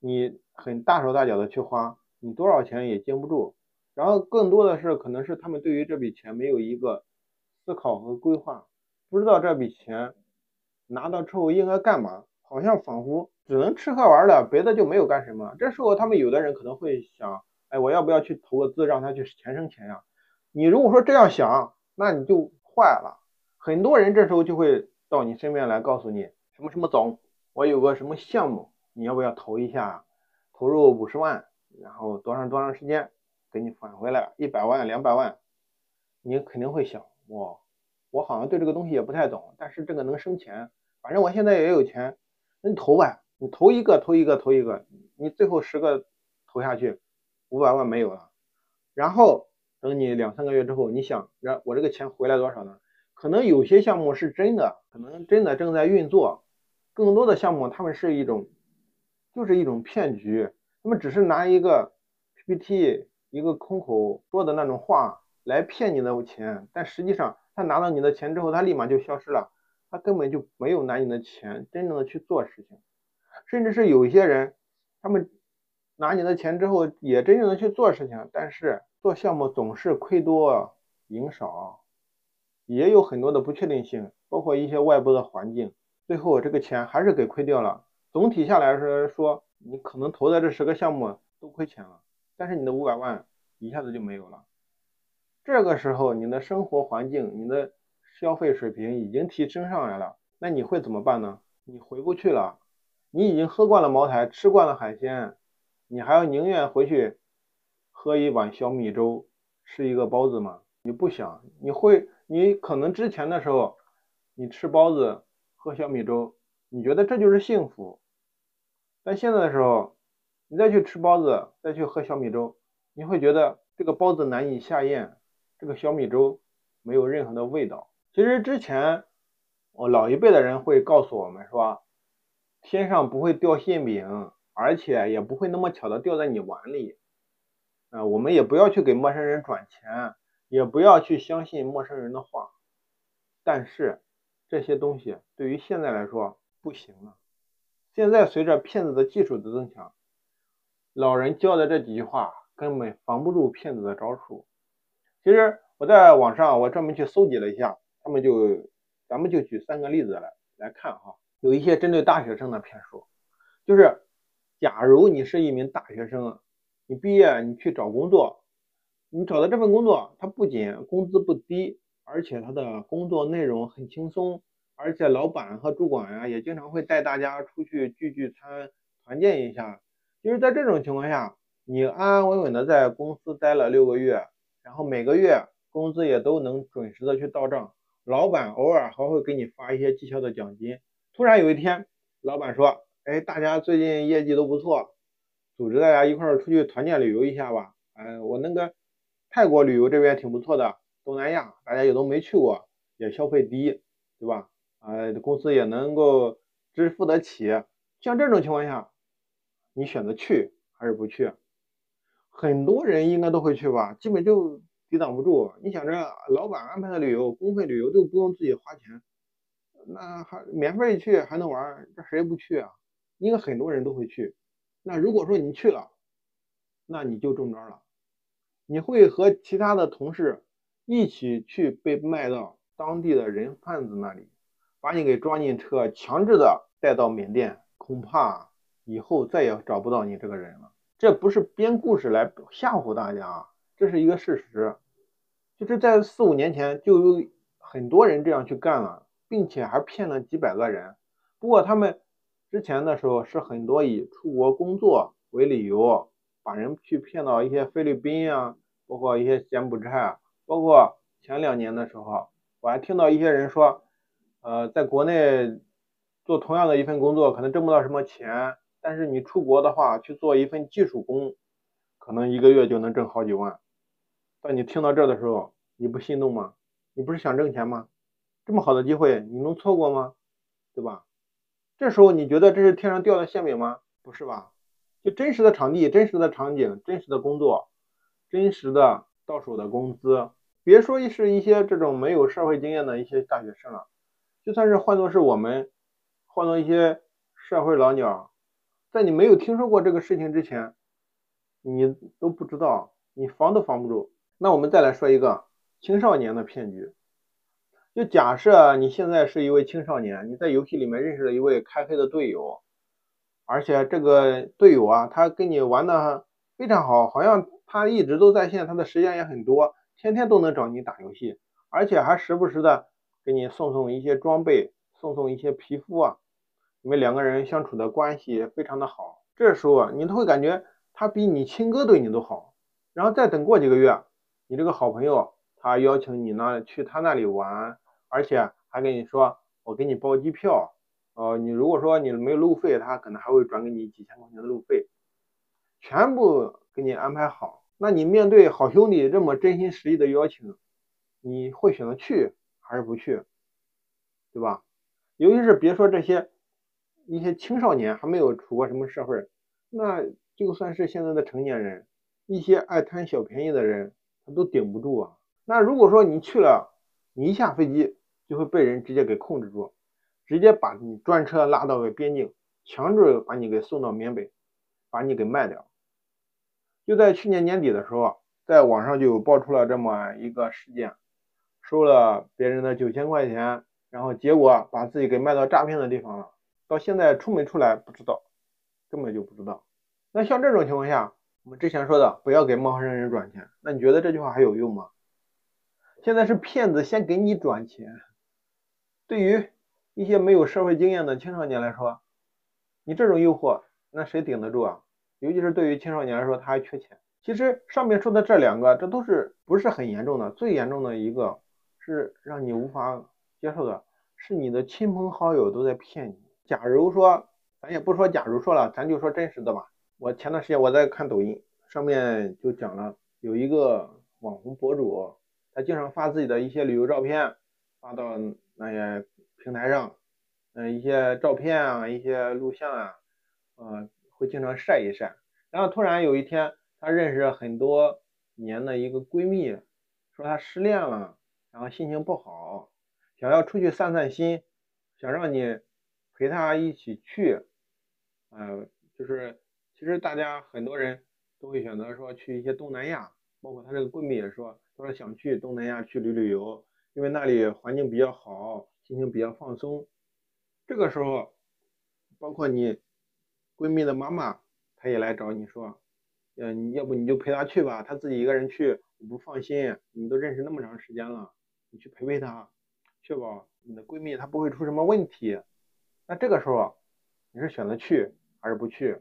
你很大手大脚的去花，你多少钱也经不住。然后更多的是可能是他们对于这笔钱没有一个思考和规划，不知道这笔钱拿到之后应该干嘛，好像仿佛只能吃喝玩乐，别的就没有干什么。这时候他们有的人可能会想，哎，我要不要去投个资，让他去钱生钱呀？你如果说这样想，那你就坏了。很多人这时候就会到你身边来告诉你什么什么总，我有个什么项目，你要不要投一下？投入五十万，然后多长多长时间给你返回来一百万两百万？你肯定会想，我我好像对这个东西也不太懂，但是这个能生钱，反正我现在也有钱，那你投呗，你投一个投一个投一个，你最后十个投下去，五百万没有了，然后。等你两三个月之后，你想让我这个钱回来多少呢？可能有些项目是真的，可能真的正在运作；更多的项目，他们是一种，就是一种骗局。他们只是拿一个 PPT，一个空口说的那种话来骗你的钱，但实际上他拿到你的钱之后，他立马就消失了，他根本就没有拿你的钱真正的去做事情。甚至是有一些人，他们拿你的钱之后也真正的去做事情，但是。做项目总是亏多赢少，也有很多的不确定性，包括一些外部的环境，最后这个钱还是给亏掉了。总体下来说说，你可能投的这十个项目都亏钱了，但是你的五百万一下子就没有了。这个时候，你的生活环境、你的消费水平已经提升上来了，那你会怎么办呢？你回不去了，你已经喝惯了茅台，吃惯了海鲜，你还要宁愿回去。喝一碗小米粥，吃一个包子吗？你不想，你会，你可能之前的时候，你吃包子喝小米粥，你觉得这就是幸福。但现在的时候，你再去吃包子，再去喝小米粥，你会觉得这个包子难以下咽，这个小米粥没有任何的味道。其实之前我老一辈的人会告诉我们说，天上不会掉馅饼，而且也不会那么巧的掉在你碗里。啊，我们也不要去给陌生人转钱，也不要去相信陌生人的话。但是这些东西对于现在来说不行了。现在随着骗子的技术的增强，老人教的这几句话根本防不住骗子的招数。其实我在网上我专门去搜集了一下，他们就咱们就举三个例子来来看哈。有一些针对大学生的骗术，就是假如你是一名大学生。你毕业，你去找工作，你找的这份工作，它不仅工资不低，而且它的工作内容很轻松，而且老板和主管呀也经常会带大家出去聚聚餐，团建一下。就是在这种情况下，你安安稳稳的在公司待了六个月，然后每个月工资也都能准时的去到账，老板偶尔还会给你发一些绩效的奖金。突然有一天，老板说，哎，大家最近业绩都不错。组织大家一块儿出去团建旅游一下吧。哎，我那个泰国旅游这边挺不错的，东南亚大家也都没去过，也消费低，对吧？哎，公司也能够支付得起。像这种情况下，你选择去还是不去？很多人应该都会去吧，基本就抵挡不住。你想着老板安排的旅游，公费旅游都不用自己花钱，那还免费去还能玩，这谁不去啊？应该很多人都会去。那如果说你去了，那你就中招了，你会和其他的同事一起去被卖到当地的人贩子那里，把你给装进车，强制的带到缅甸，恐怕以后再也找不到你这个人了。这不是编故事来吓唬大家啊，这是一个事实，就是在四五年前就有很多人这样去干了，并且还骗了几百个人。不过他们。之前的时候是很多以出国工作为理由，把人去骗到一些菲律宾啊，包括一些柬埔寨，包括前两年的时候，我还听到一些人说，呃，在国内做同样的一份工作，可能挣不到什么钱，但是你出国的话去做一份技术工，可能一个月就能挣好几万。当你听到这的时候，你不心动吗？你不是想挣钱吗？这么好的机会，你能错过吗？对吧？这时候你觉得这是天上掉的馅饼吗？不是吧？就真实的场地、真实的场景、真实的工作、真实的到手的工资，别说是一些这种没有社会经验的一些大学生了，就算是换作是我们，换作一些社会老鸟，在你没有听说过这个事情之前，你都不知道，你防都防不住。那我们再来说一个青少年的骗局。就假设你现在是一位青少年，你在游戏里面认识了一位开黑的队友，而且这个队友啊，他跟你玩的非常好，好像他一直都在线，他的时间也很多，天天都能找你打游戏，而且还时不时的给你送送一些装备，送送一些皮肤啊，你们两个人相处的关系非常的好，这时候啊你都会感觉他比你亲哥对你都好，然后再等过几个月，你这个好朋友他邀请你呢去他那里玩。而且还跟你说，我给你包机票，呃，你如果说你没有路费，他可能还会转给你几千块钱的路费，全部给你安排好。那你面对好兄弟这么真心实意的邀请，你会选择去还是不去，对吧？尤其是别说这些一些青少年还没有出过什么社会，那就算是现在的成年人，一些爱贪小便宜的人，他都顶不住啊。那如果说你去了，你一下飞机。就会被人直接给控制住，直接把你专车拉到个边境，强制把你给送到缅北，把你给卖掉。就在去年年底的时候，在网上就爆出了这么一个事件，收了别人的九千块钱，然后结果把自己给卖到诈骗的地方了。到现在出没出来不知道，根本就不知道。那像这种情况下，我们之前说的不要给陌生人转钱，那你觉得这句话还有用吗？现在是骗子先给你转钱。对于一些没有社会经验的青少年来说，你这种诱惑，那谁顶得住啊？尤其是对于青少年来说，他还缺钱。其实上面说的这两个，这都是不是很严重的。最严重的一个是让你无法接受的，是你的亲朋好友都在骗你。假如说，咱也不说假如说了，咱就说真实的吧。我前段时间我在看抖音，上面就讲了有一个网红博主，他经常发自己的一些旅游照片，发到那些平台上，嗯，一些照片啊，一些录像啊，呃，会经常晒一晒。然后突然有一天，他认识很多年的一个闺蜜，说她失恋了，然后心情不好。想要出去散散心，想让你陪他一起去，呃，就是其实大家很多人都会选择说去一些东南亚，包括她这个闺蜜也说，她说想去东南亚去旅旅游，因为那里环境比较好，心情比较放松。这个时候，包括你闺蜜的妈妈，她也来找你说，嗯，要不你就陪她去吧，她自己一个人去我不放心，你都认识那么长时间了，你去陪陪她。确保你的闺蜜她不会出什么问题，那这个时候你是选择去还是不去？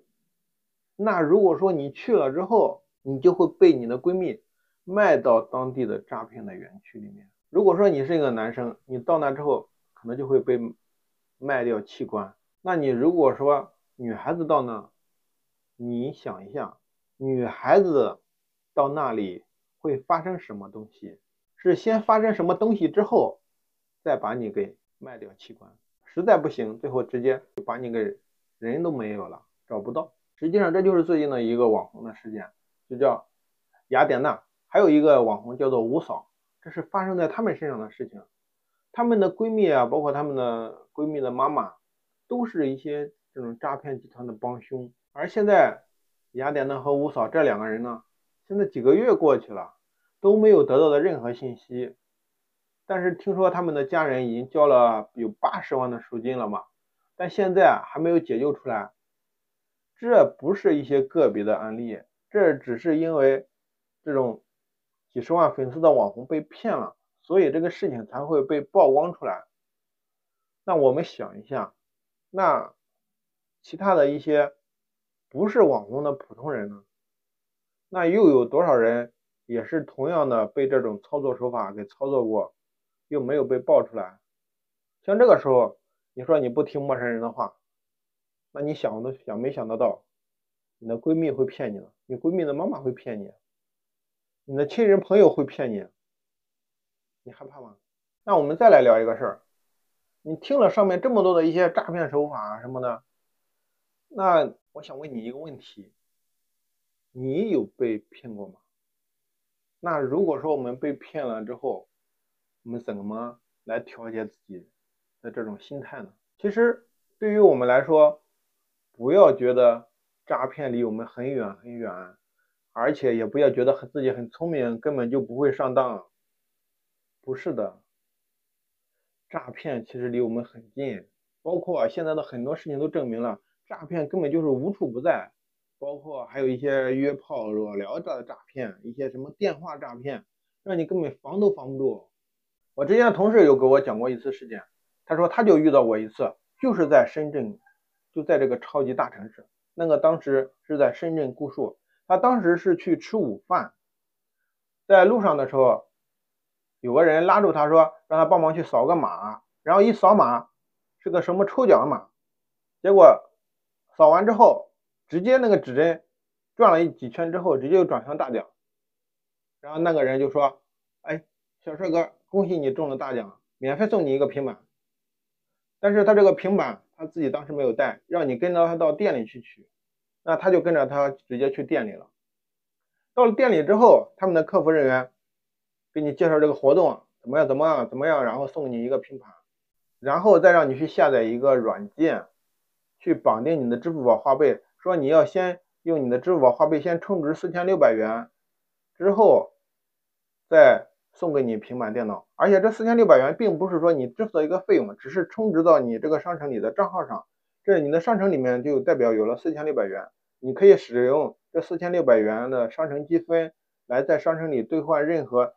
那如果说你去了之后，你就会被你的闺蜜卖到当地的诈骗的园区里面。如果说你是一个男生，你到那之后可能就会被卖掉器官。那你如果说女孩子到那，你想一下，女孩子到那里会发生什么东西？是先发生什么东西之后？再把你给卖掉器官，实在不行，最后直接就把你给人都没有了，找不到。实际上这就是最近的一个网红的事件，就叫雅典娜，还有一个网红叫做吴嫂，这是发生在他们身上的事情。她们的闺蜜啊，包括她们的闺蜜的妈妈，都是一些这种诈骗集团的帮凶。而现在雅典娜和吴嫂这两个人呢，现在几个月过去了，都没有得到的任何信息。但是听说他们的家人已经交了有八十万的赎金了嘛，但现在还没有解救出来。这不是一些个别的案例，这只是因为这种几十万粉丝的网红被骗了，所以这个事情才会被曝光出来。那我们想一下，那其他的一些不是网红的普通人呢？那又有多少人也是同样的被这种操作手法给操作过？又没有被爆出来，像这个时候，你说你不听陌生人的话，那你想都想没想得到，你的闺蜜会骗你了，你闺蜜的妈妈会骗你，你的亲人朋友会骗你，你害怕吗？那我们再来聊一个事儿，你听了上面这么多的一些诈骗手法啊什么的，那我想问你一个问题，你有被骗过吗？那如果说我们被骗了之后，我们怎么来调节自己的这种心态呢？其实对于我们来说，不要觉得诈骗离我们很远很远，而且也不要觉得自己很聪明，根本就不会上当。不是的，诈骗其实离我们很近，包括现在的很多事情都证明了，诈骗根本就是无处不在。包括还有一些约炮裸聊的诈骗，一些什么电话诈骗，让你根本防都防不住。我之前的同事有给我讲过一次事件，他说他就遇到过一次，就是在深圳，就在这个超级大城市，那个当时是在深圳固戍，他当时是去吃午饭，在路上的时候，有个人拉住他说让他帮忙去扫个码，然后一扫码是个什么抽奖码，结果扫完之后，直接那个指针转了几圈之后，直接就转向大奖，然后那个人就说，哎，小帅哥。恭喜你中了大奖，免费送你一个平板。但是他这个平板他自己当时没有带，让你跟着他到店里去取。那他就跟着他直接去店里了。到了店里之后，他们的客服人员给你介绍这个活动怎么样怎么样怎么样，然后送你一个平板，然后再让你去下载一个软件，去绑定你的支付宝花呗，说你要先用你的支付宝花呗先充值四千六百元，之后再。送给你平板电脑，而且这四千六百元并不是说你支付的一个费用，只是充值到你这个商城里的账号上，这你的商城里面就代表有了四千六百元，你可以使用这四千六百元的商城积分来在商城里兑换任何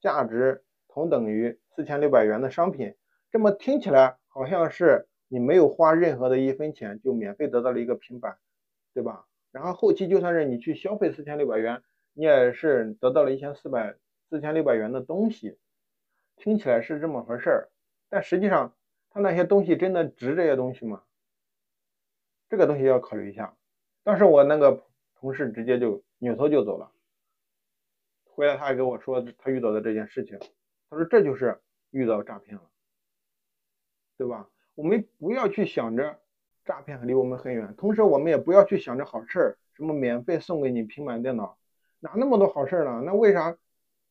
价值同等于四千六百元的商品。这么听起来好像是你没有花任何的一分钱就免费得到了一个平板，对吧？然后后期就算是你去消费四千六百元，你也是得到了一千四百。四千六百元的东西，听起来是这么回事儿，但实际上他那些东西真的值这些东西吗？这个东西要考虑一下。当时我那个同事直接就扭头就走了。回来他还跟我说他遇到的这件事情，他说这就是遇到诈骗了，对吧？我们不要去想着诈骗离我们很远，同时我们也不要去想着好事儿，什么免费送给你平板电脑，哪那么多好事儿呢？那为啥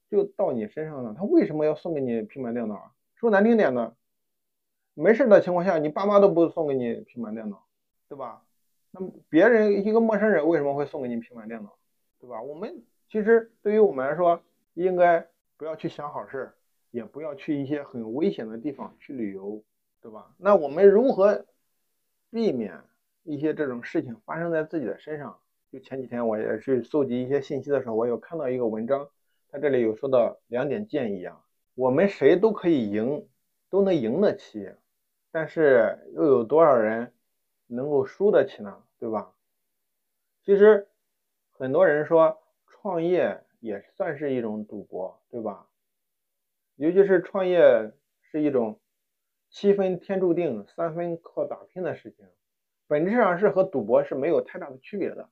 就到你身上了？他为什么要送给你平板电脑啊？说难听点的，没事的情况下，你爸妈都不送给你平板电脑，对吧？那么别人一个陌生人为什么会送给你平板电脑，对吧？我们。其实对于我们来说，应该不要去想好事，也不要去一些很危险的地方去旅游，对吧？那我们如何避免一些这种事情发生在自己的身上？就前几天我也去搜集一些信息的时候，我有看到一个文章，他这里有说到两点建议啊，我们谁都可以赢，都能赢得起，但是又有多少人能够输得起呢？对吧？其实很多人说。创业也算是一种赌博，对吧？尤其是创业是一种七分天注定，三分靠打拼的事情，本质上是和赌博是没有太大的区别的。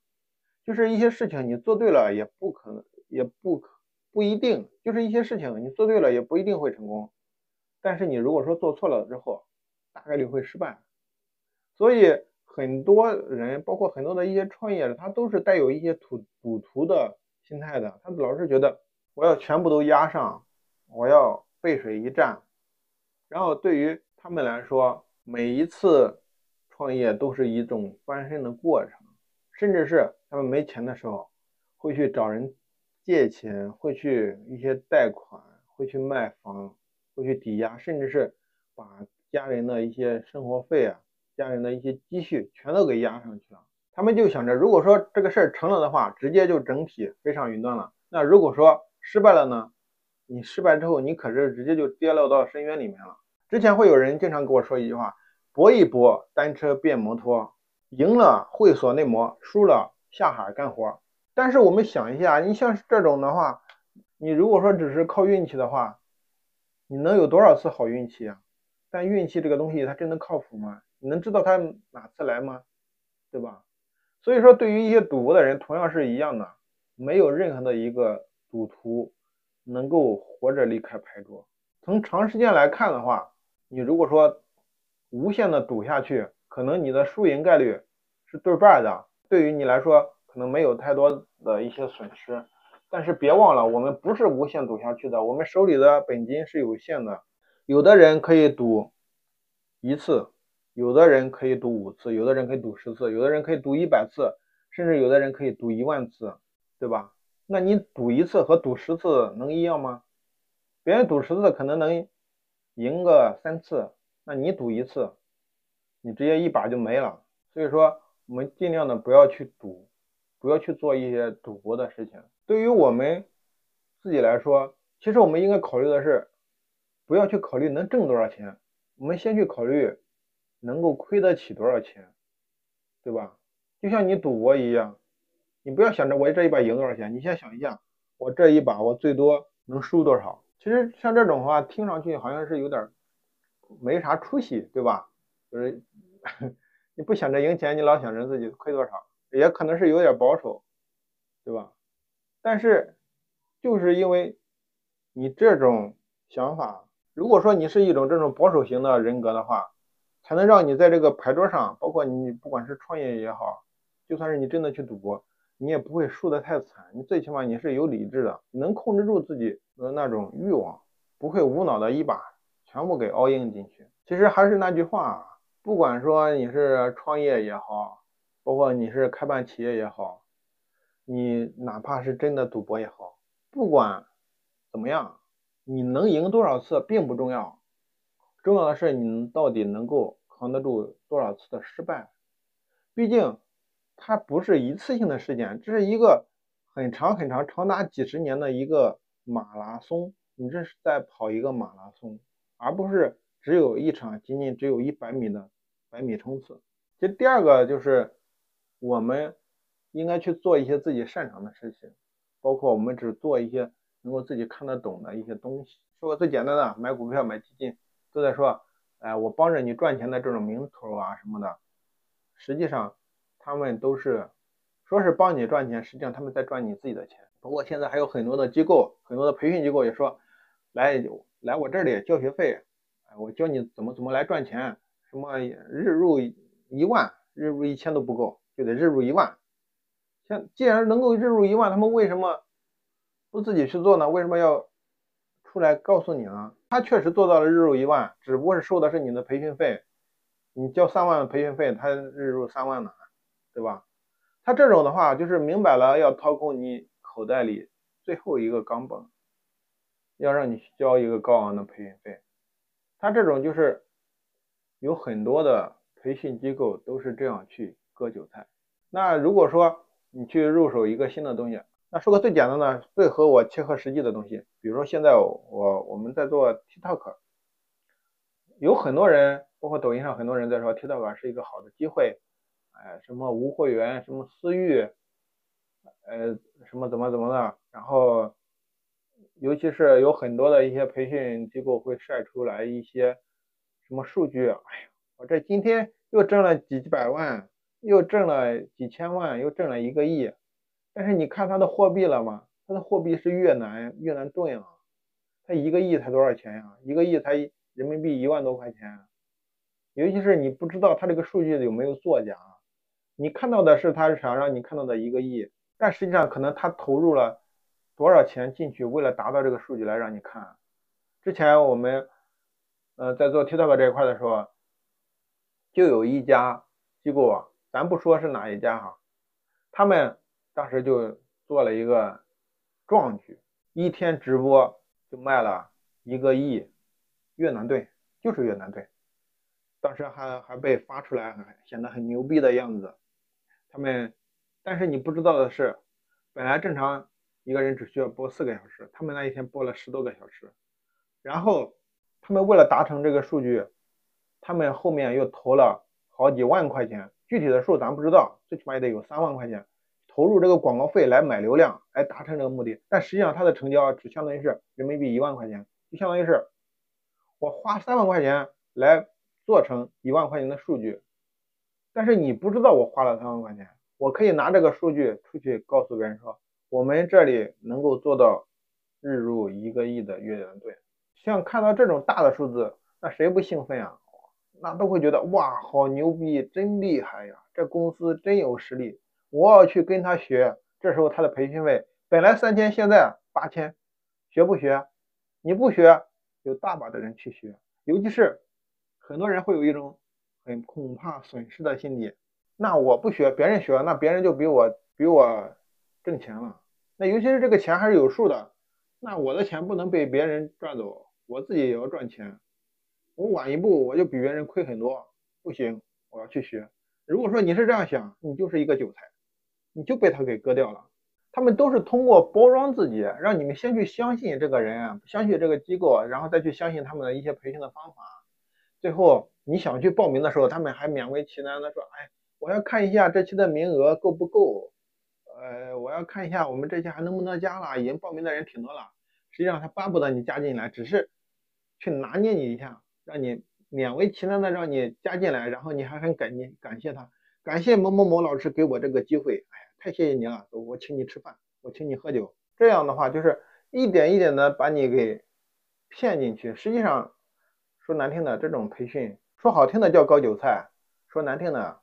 就是一些事情你做对了，也不可能，也不可不一定，就是一些事情你做对了也不一定会成功。但是你如果说做错了之后，大概率会失败。所以很多人，包括很多的一些创业者，他都是带有一些赌赌徒的。心态的，他老是觉得我要全部都压上，我要背水一战。然后对于他们来说，每一次创业都是一种翻身的过程，甚至是他们没钱的时候，会去找人借钱，会去一些贷款，会去卖房，会去抵押，甚至是把家人的一些生活费啊、家人的一些积蓄全都给压上去了。他们就想着，如果说这个事儿成了的话，直接就整体飞上云端了。那如果说失败了呢？你失败之后，你可是直接就跌落到深渊里面了。之前会有人经常跟我说一句话：搏一搏，单车变摩托，赢了会所内膜，输了下海干活。但是我们想一下，你像这种的话，你如果说只是靠运气的话，你能有多少次好运气啊？但运气这个东西，它真的靠谱吗？你能知道它哪次来吗？对吧？所以说，对于一些赌博的人，同样是一样的，没有任何的一个赌徒能够活着离开牌桌。从长时间来看的话，你如果说无限的赌下去，可能你的输赢概率是对半的，对于你来说可能没有太多的一些损失。但是别忘了，我们不是无限赌下去的，我们手里的本金是有限的，有的人可以赌一次。有的人可以赌五次，有的人可以赌十次，有的人可以赌一百次，甚至有的人可以赌一万次，对吧？那你赌一次和赌十次能一样吗？别人赌十次可能能赢个三次，那你赌一次，你直接一把就没了。所以说，我们尽量的不要去赌，不要去做一些赌博的事情。对于我们自己来说，其实我们应该考虑的是，不要去考虑能挣多少钱，我们先去考虑。能够亏得起多少钱，对吧？就像你赌博一样，你不要想着我这一把赢多少钱，你先想一下，我这一把我最多能输多少。其实像这种话，听上去好像是有点没啥出息，对吧？就是 你不想着赢钱，你老想着自己亏多少，也可能是有点保守，对吧？但是就是因为你这种想法，如果说你是一种这种保守型的人格的话，才能让你在这个牌桌上，包括你不管是创业也好，就算是你真的去赌博，你也不会输得太惨。你最起码你是有理智的，能控制住自己的那种欲望，不会无脑的一把全部给 all in 进去。其实还是那句话，不管说你是创业也好，包括你是开办企业也好，你哪怕是真的赌博也好，不管怎么样，你能赢多少次并不重要。重要的是你到底能够扛得住多少次的失败？毕竟它不是一次性的事件，这是一个很长很长、长达几十年的一个马拉松。你这是在跑一个马拉松，而不是只有一场仅仅只有一百米的百米冲刺。这第二个就是我们应该去做一些自己擅长的事情，包括我们只做一些能够自己看得懂的一些东西。说个最简单的，买股票买基金。都在说，哎，我帮着你赚钱的这种名头啊什么的，实际上他们都是说是帮你赚钱，实际上他们在赚你自己的钱。包括现在还有很多的机构，很多的培训机构也说，来来我这里交学费，哎，我教你怎么怎么来赚钱，什么日入一万，日入一千都不够，就得日入一万。像既然能够日入一万，他们为什么不自己去做呢？为什么要出来告诉你呢？他确实做到了日入一万，只不过是收的是你的培训费，你交三万的培训费，他日入三万呢，对吧？他这种的话，就是明摆了要掏空你口袋里最后一个钢镚，要让你去交一个高昂的培训费。他这种就是有很多的培训机构都是这样去割韭菜。那如果说，你去入手一个新的东西，那说个最简单的、最和我切合实际的东西，比如说现在我我们在做 TikTok，有很多人，包括抖音上很多人在说 TikTok 是一个好的机会，哎，什么无会员，什么私域，呃，什么怎么怎么的，然后尤其是有很多的一些培训机构会晒出来一些什么数据，哎呀，我这今天又挣了几百万。又挣了几千万，又挣了一个亿，但是你看他的货币了吗？他的货币是越南越南盾啊，他一个亿才多少钱呀？一个亿才人民币一万多块钱。尤其是你不知道他这个数据有没有作假，你看到的是他想让你看到的一个亿，但实际上可能他投入了多少钱进去，为了达到这个数据来让你看。之前我们呃在做 TikTok 这一块的时候，就有一家机构啊。咱不说是哪一家哈，他们当时就做了一个壮举，一天直播就卖了一个亿越南盾，就是越南盾，当时还还被发出来，显得很牛逼的样子。他们，但是你不知道的是，本来正常一个人只需要播四个小时，他们那一天播了十多个小时，然后他们为了达成这个数据，他们后面又投了好几万块钱。具体的数咱不知道，最起码也得有三万块钱投入这个广告费来买流量，来达成这个目的。但实际上它的成交只相当于是人民币一万块钱，就相当于是我花三万块钱来做成一万块钱的数据。但是你不知道我花了三万块钱，我可以拿这个数据出去告诉别人说，我们这里能够做到日入一个亿的月圆盾。像看到这种大的数字，那谁不兴奋啊？那都会觉得哇，好牛逼，真厉害呀！这公司真有实力，我要去跟他学。这时候他的培训费本来三千，现在八千，学不学？你不学，有大把的人去学。尤其是很多人会有一种很恐怕损失的心理。那我不学，别人学，那别人就比我比我挣钱了。那尤其是这个钱还是有数的，那我的钱不能被别人赚走，我自己也要赚钱。我晚一步，我就比别人亏很多，不行，我要去学。如果说你是这样想，你就是一个韭菜，你就被他给割掉了。他们都是通过包装自己，让你们先去相信这个人，相信这个机构，然后再去相信他们的一些培训的方法。最后你想去报名的时候，他们还勉为其难的说：“哎，我要看一下这期的名额够不够，呃，我要看一下我们这期还能不能加了，已经报名的人挺多了。”实际上他巴不得你加进来，只是去拿捏你一下。让你勉为其难的让你加进来，然后你还很感激感谢他，感谢某某某老师给我这个机会，哎呀，太谢谢你了，我请你吃饭，我请你喝酒，这样的话就是一点一点的把你给骗进去。实际上说难听的，这种培训说好听的叫割韭菜，说难听的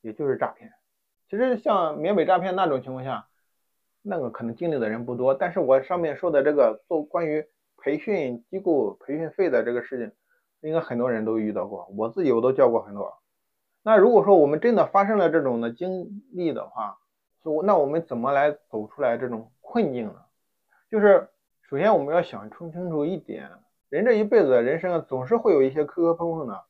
也就是诈骗。其实像缅北诈骗那种情况下，那个可能经历的人不多，但是我上面说的这个做关于培训机构培训费的这个事情。应该很多人都遇到过，我自己我都教过很多。那如果说我们真的发生了这种的经历的话，就那我们怎么来走出来这种困境呢？就是首先我们要想清楚一点，人这一辈子人生总是会有一些磕磕碰碰的，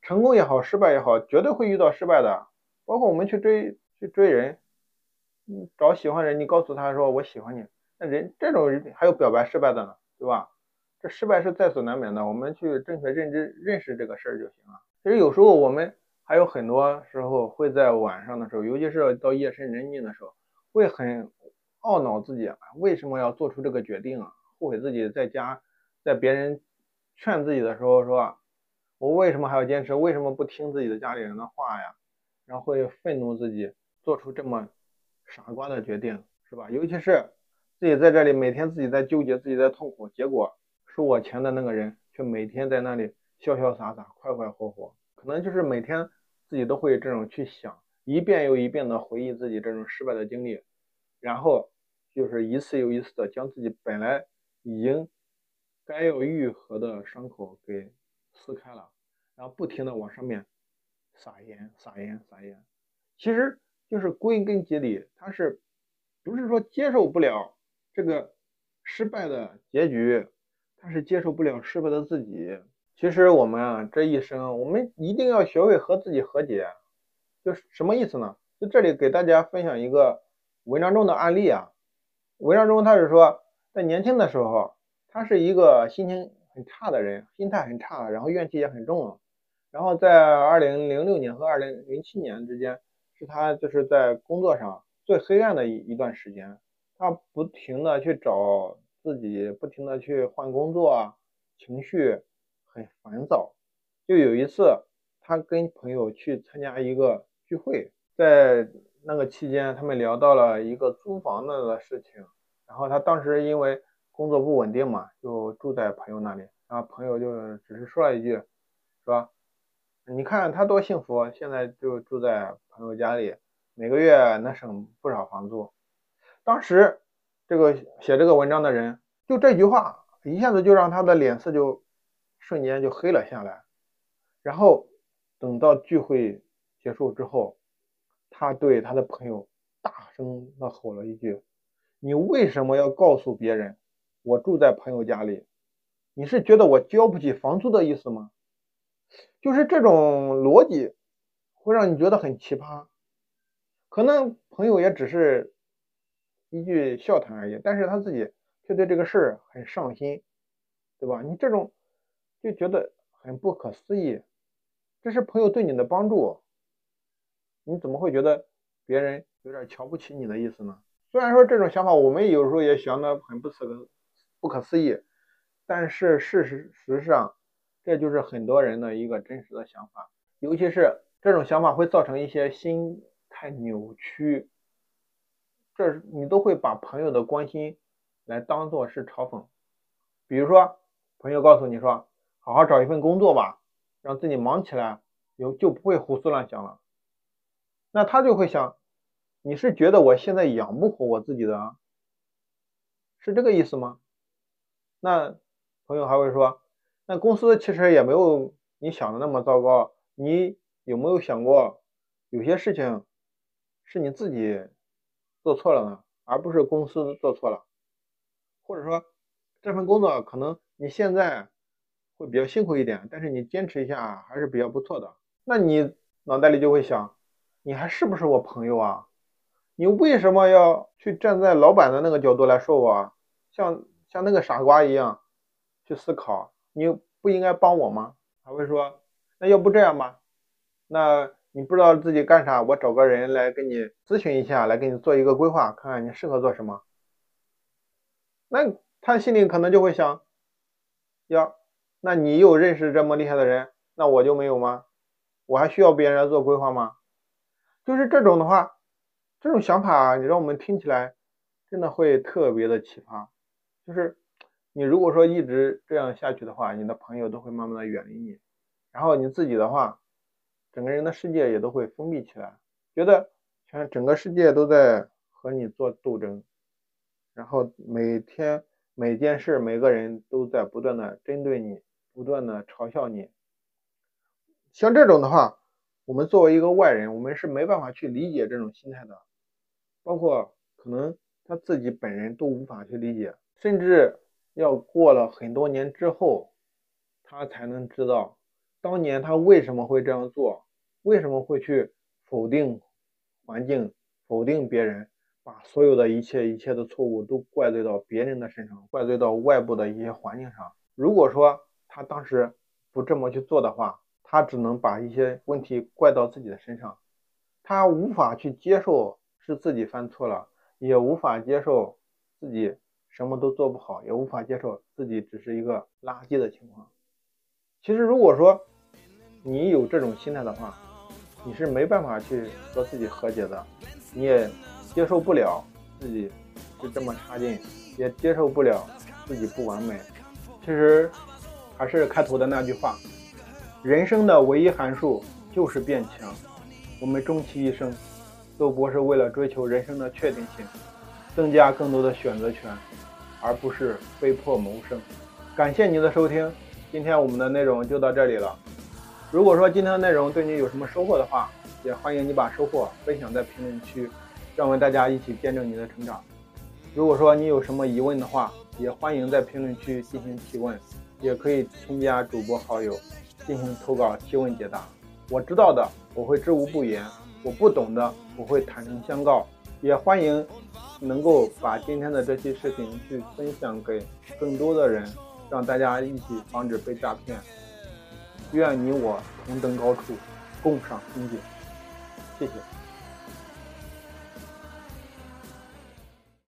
成功也好，失败也好，绝对会遇到失败的。包括我们去追去追人，嗯，找喜欢人，你告诉他说我喜欢你，那人这种人还有表白失败的呢，对吧？这失败是在所难免的，我们去正确认知认识这个事儿就行了。其实有时候我们还有很多时候会在晚上的时候，尤其是到夜深人静的时候，会很懊恼自己为什么要做出这个决定啊，后悔自己在家在别人劝自己的时候说，我为什么还要坚持？为什么不听自己的家里人的话呀？然后会愤怒自己做出这么傻瓜的决定，是吧？尤其是自己在这里每天自己在纠结，自己在痛苦，结果收我钱的那个人却每天在那里潇潇洒洒、快快活活。可能就是每天自己都会这种去想，一遍又一遍的回忆自己这种失败的经历，然后就是一次又一次的将自己本来已经该要愈合的伤口给撕开了，然后不停的往上面撒盐、撒盐、撒盐。其实就是归根结底，他是不是说接受不了这个失败的结局，他是接受不了失败的自己。其实我们啊，这一生我们一定要学会和自己和解，就是什么意思呢？就这里给大家分享一个文章中的案例啊。文章中他是说，在年轻的时候，他是一个心情很差的人，心态很差，然后怨气也很重。然后在二零零六年和二零零七年之间，是他就是在工作上最黑暗的一一段时间。他不停的去找自己，不停的去换工作啊，情绪。很烦躁，就有一次，他跟朋友去参加一个聚会，在那个期间，他们聊到了一个租房子的事情。然后他当时因为工作不稳定嘛，就住在朋友那里。然后朋友就只是说了一句，说：“你看他多幸福，现在就住在朋友家里，每个月能省不少房租。”当时这个写这个文章的人，就这句话一下子就让他的脸色就。瞬间就黑了下来，然后等到聚会结束之后，他对他的朋友大声的吼了一句：“你为什么要告诉别人我住在朋友家里？你是觉得我交不起房租的意思吗？”就是这种逻辑会让你觉得很奇葩。可能朋友也只是一句笑谈而已，但是他自己却对这个事儿很上心，对吧？你这种。就觉得很不可思议，这是朋友对你的帮助，你怎么会觉得别人有点瞧不起你的意思呢？虽然说这种想法我们有时候也想的很不可不可思议，但是事实实上这就是很多人的一个真实的想法，尤其是这种想法会造成一些心态扭曲，这你都会把朋友的关心来当做是嘲讽，比如说朋友告诉你说。好好找一份工作吧，让自己忙起来，有就不会胡思乱想了。那他就会想，你是觉得我现在养不活我自己的，是这个意思吗？那朋友还会说，那公司其实也没有你想的那么糟糕。你有没有想过，有些事情是你自己做错了呢，而不是公司做错了？或者说，这份工作可能你现在。会比较辛苦一点，但是你坚持一下还是比较不错的。那你脑袋里就会想，你还是不是我朋友啊？你为什么要去站在老板的那个角度来说我？像像那个傻瓜一样去思考，你不应该帮我吗？还会说，那要不这样吧？那你不知道自己干啥，我找个人来给你咨询一下，来给你做一个规划，看看你适合做什么。那他心里可能就会想，呀。那你有认识这么厉害的人，那我就没有吗？我还需要别人来做规划吗？就是这种的话，这种想法，你让我们听起来真的会特别的奇葩。就是你如果说一直这样下去的话，你的朋友都会慢慢的远离你，然后你自己的话，整个人的世界也都会封闭起来，觉得全整个世界都在和你做斗争，然后每天每件事每个人都在不断的针对你。不断的嘲笑你，像这种的话，我们作为一个外人，我们是没办法去理解这种心态的，包括可能他自己本人都无法去理解，甚至要过了很多年之后，他才能知道当年他为什么会这样做，为什么会去否定环境，否定别人，把所有的一切一切的错误都怪罪到别人的身上，怪罪到外部的一些环境上。如果说，他当时不这么去做的话，他只能把一些问题怪到自己的身上，他无法去接受是自己犯错了，也无法接受自己什么都做不好，也无法接受自己只是一个垃圾的情况。其实，如果说你有这种心态的话，你是没办法去和自己和解的，你也接受不了自己是这么差劲，也接受不了自己不完美。其实还是开头的那句话，人生的唯一函数就是变强。我们终其一生，都不是为了追求人生的确定性，增加更多的选择权，而不是被迫谋生。感谢您的收听，今天我们的内容就到这里了。如果说今天的内容对你有什么收获的话，也欢迎你把收获分享在评论区，让我们大家一起见证你的成长。如果说你有什么疑问的话，也欢迎在评论区进行提问，也可以添加主播好友进行投稿提问解答。我知道的我会知无不言，我不懂的我会坦诚相告。也欢迎能够把今天的这期视频去分享给更多的人，让大家一起防止被诈骗。愿你我同登高处，共赏风景。谢谢。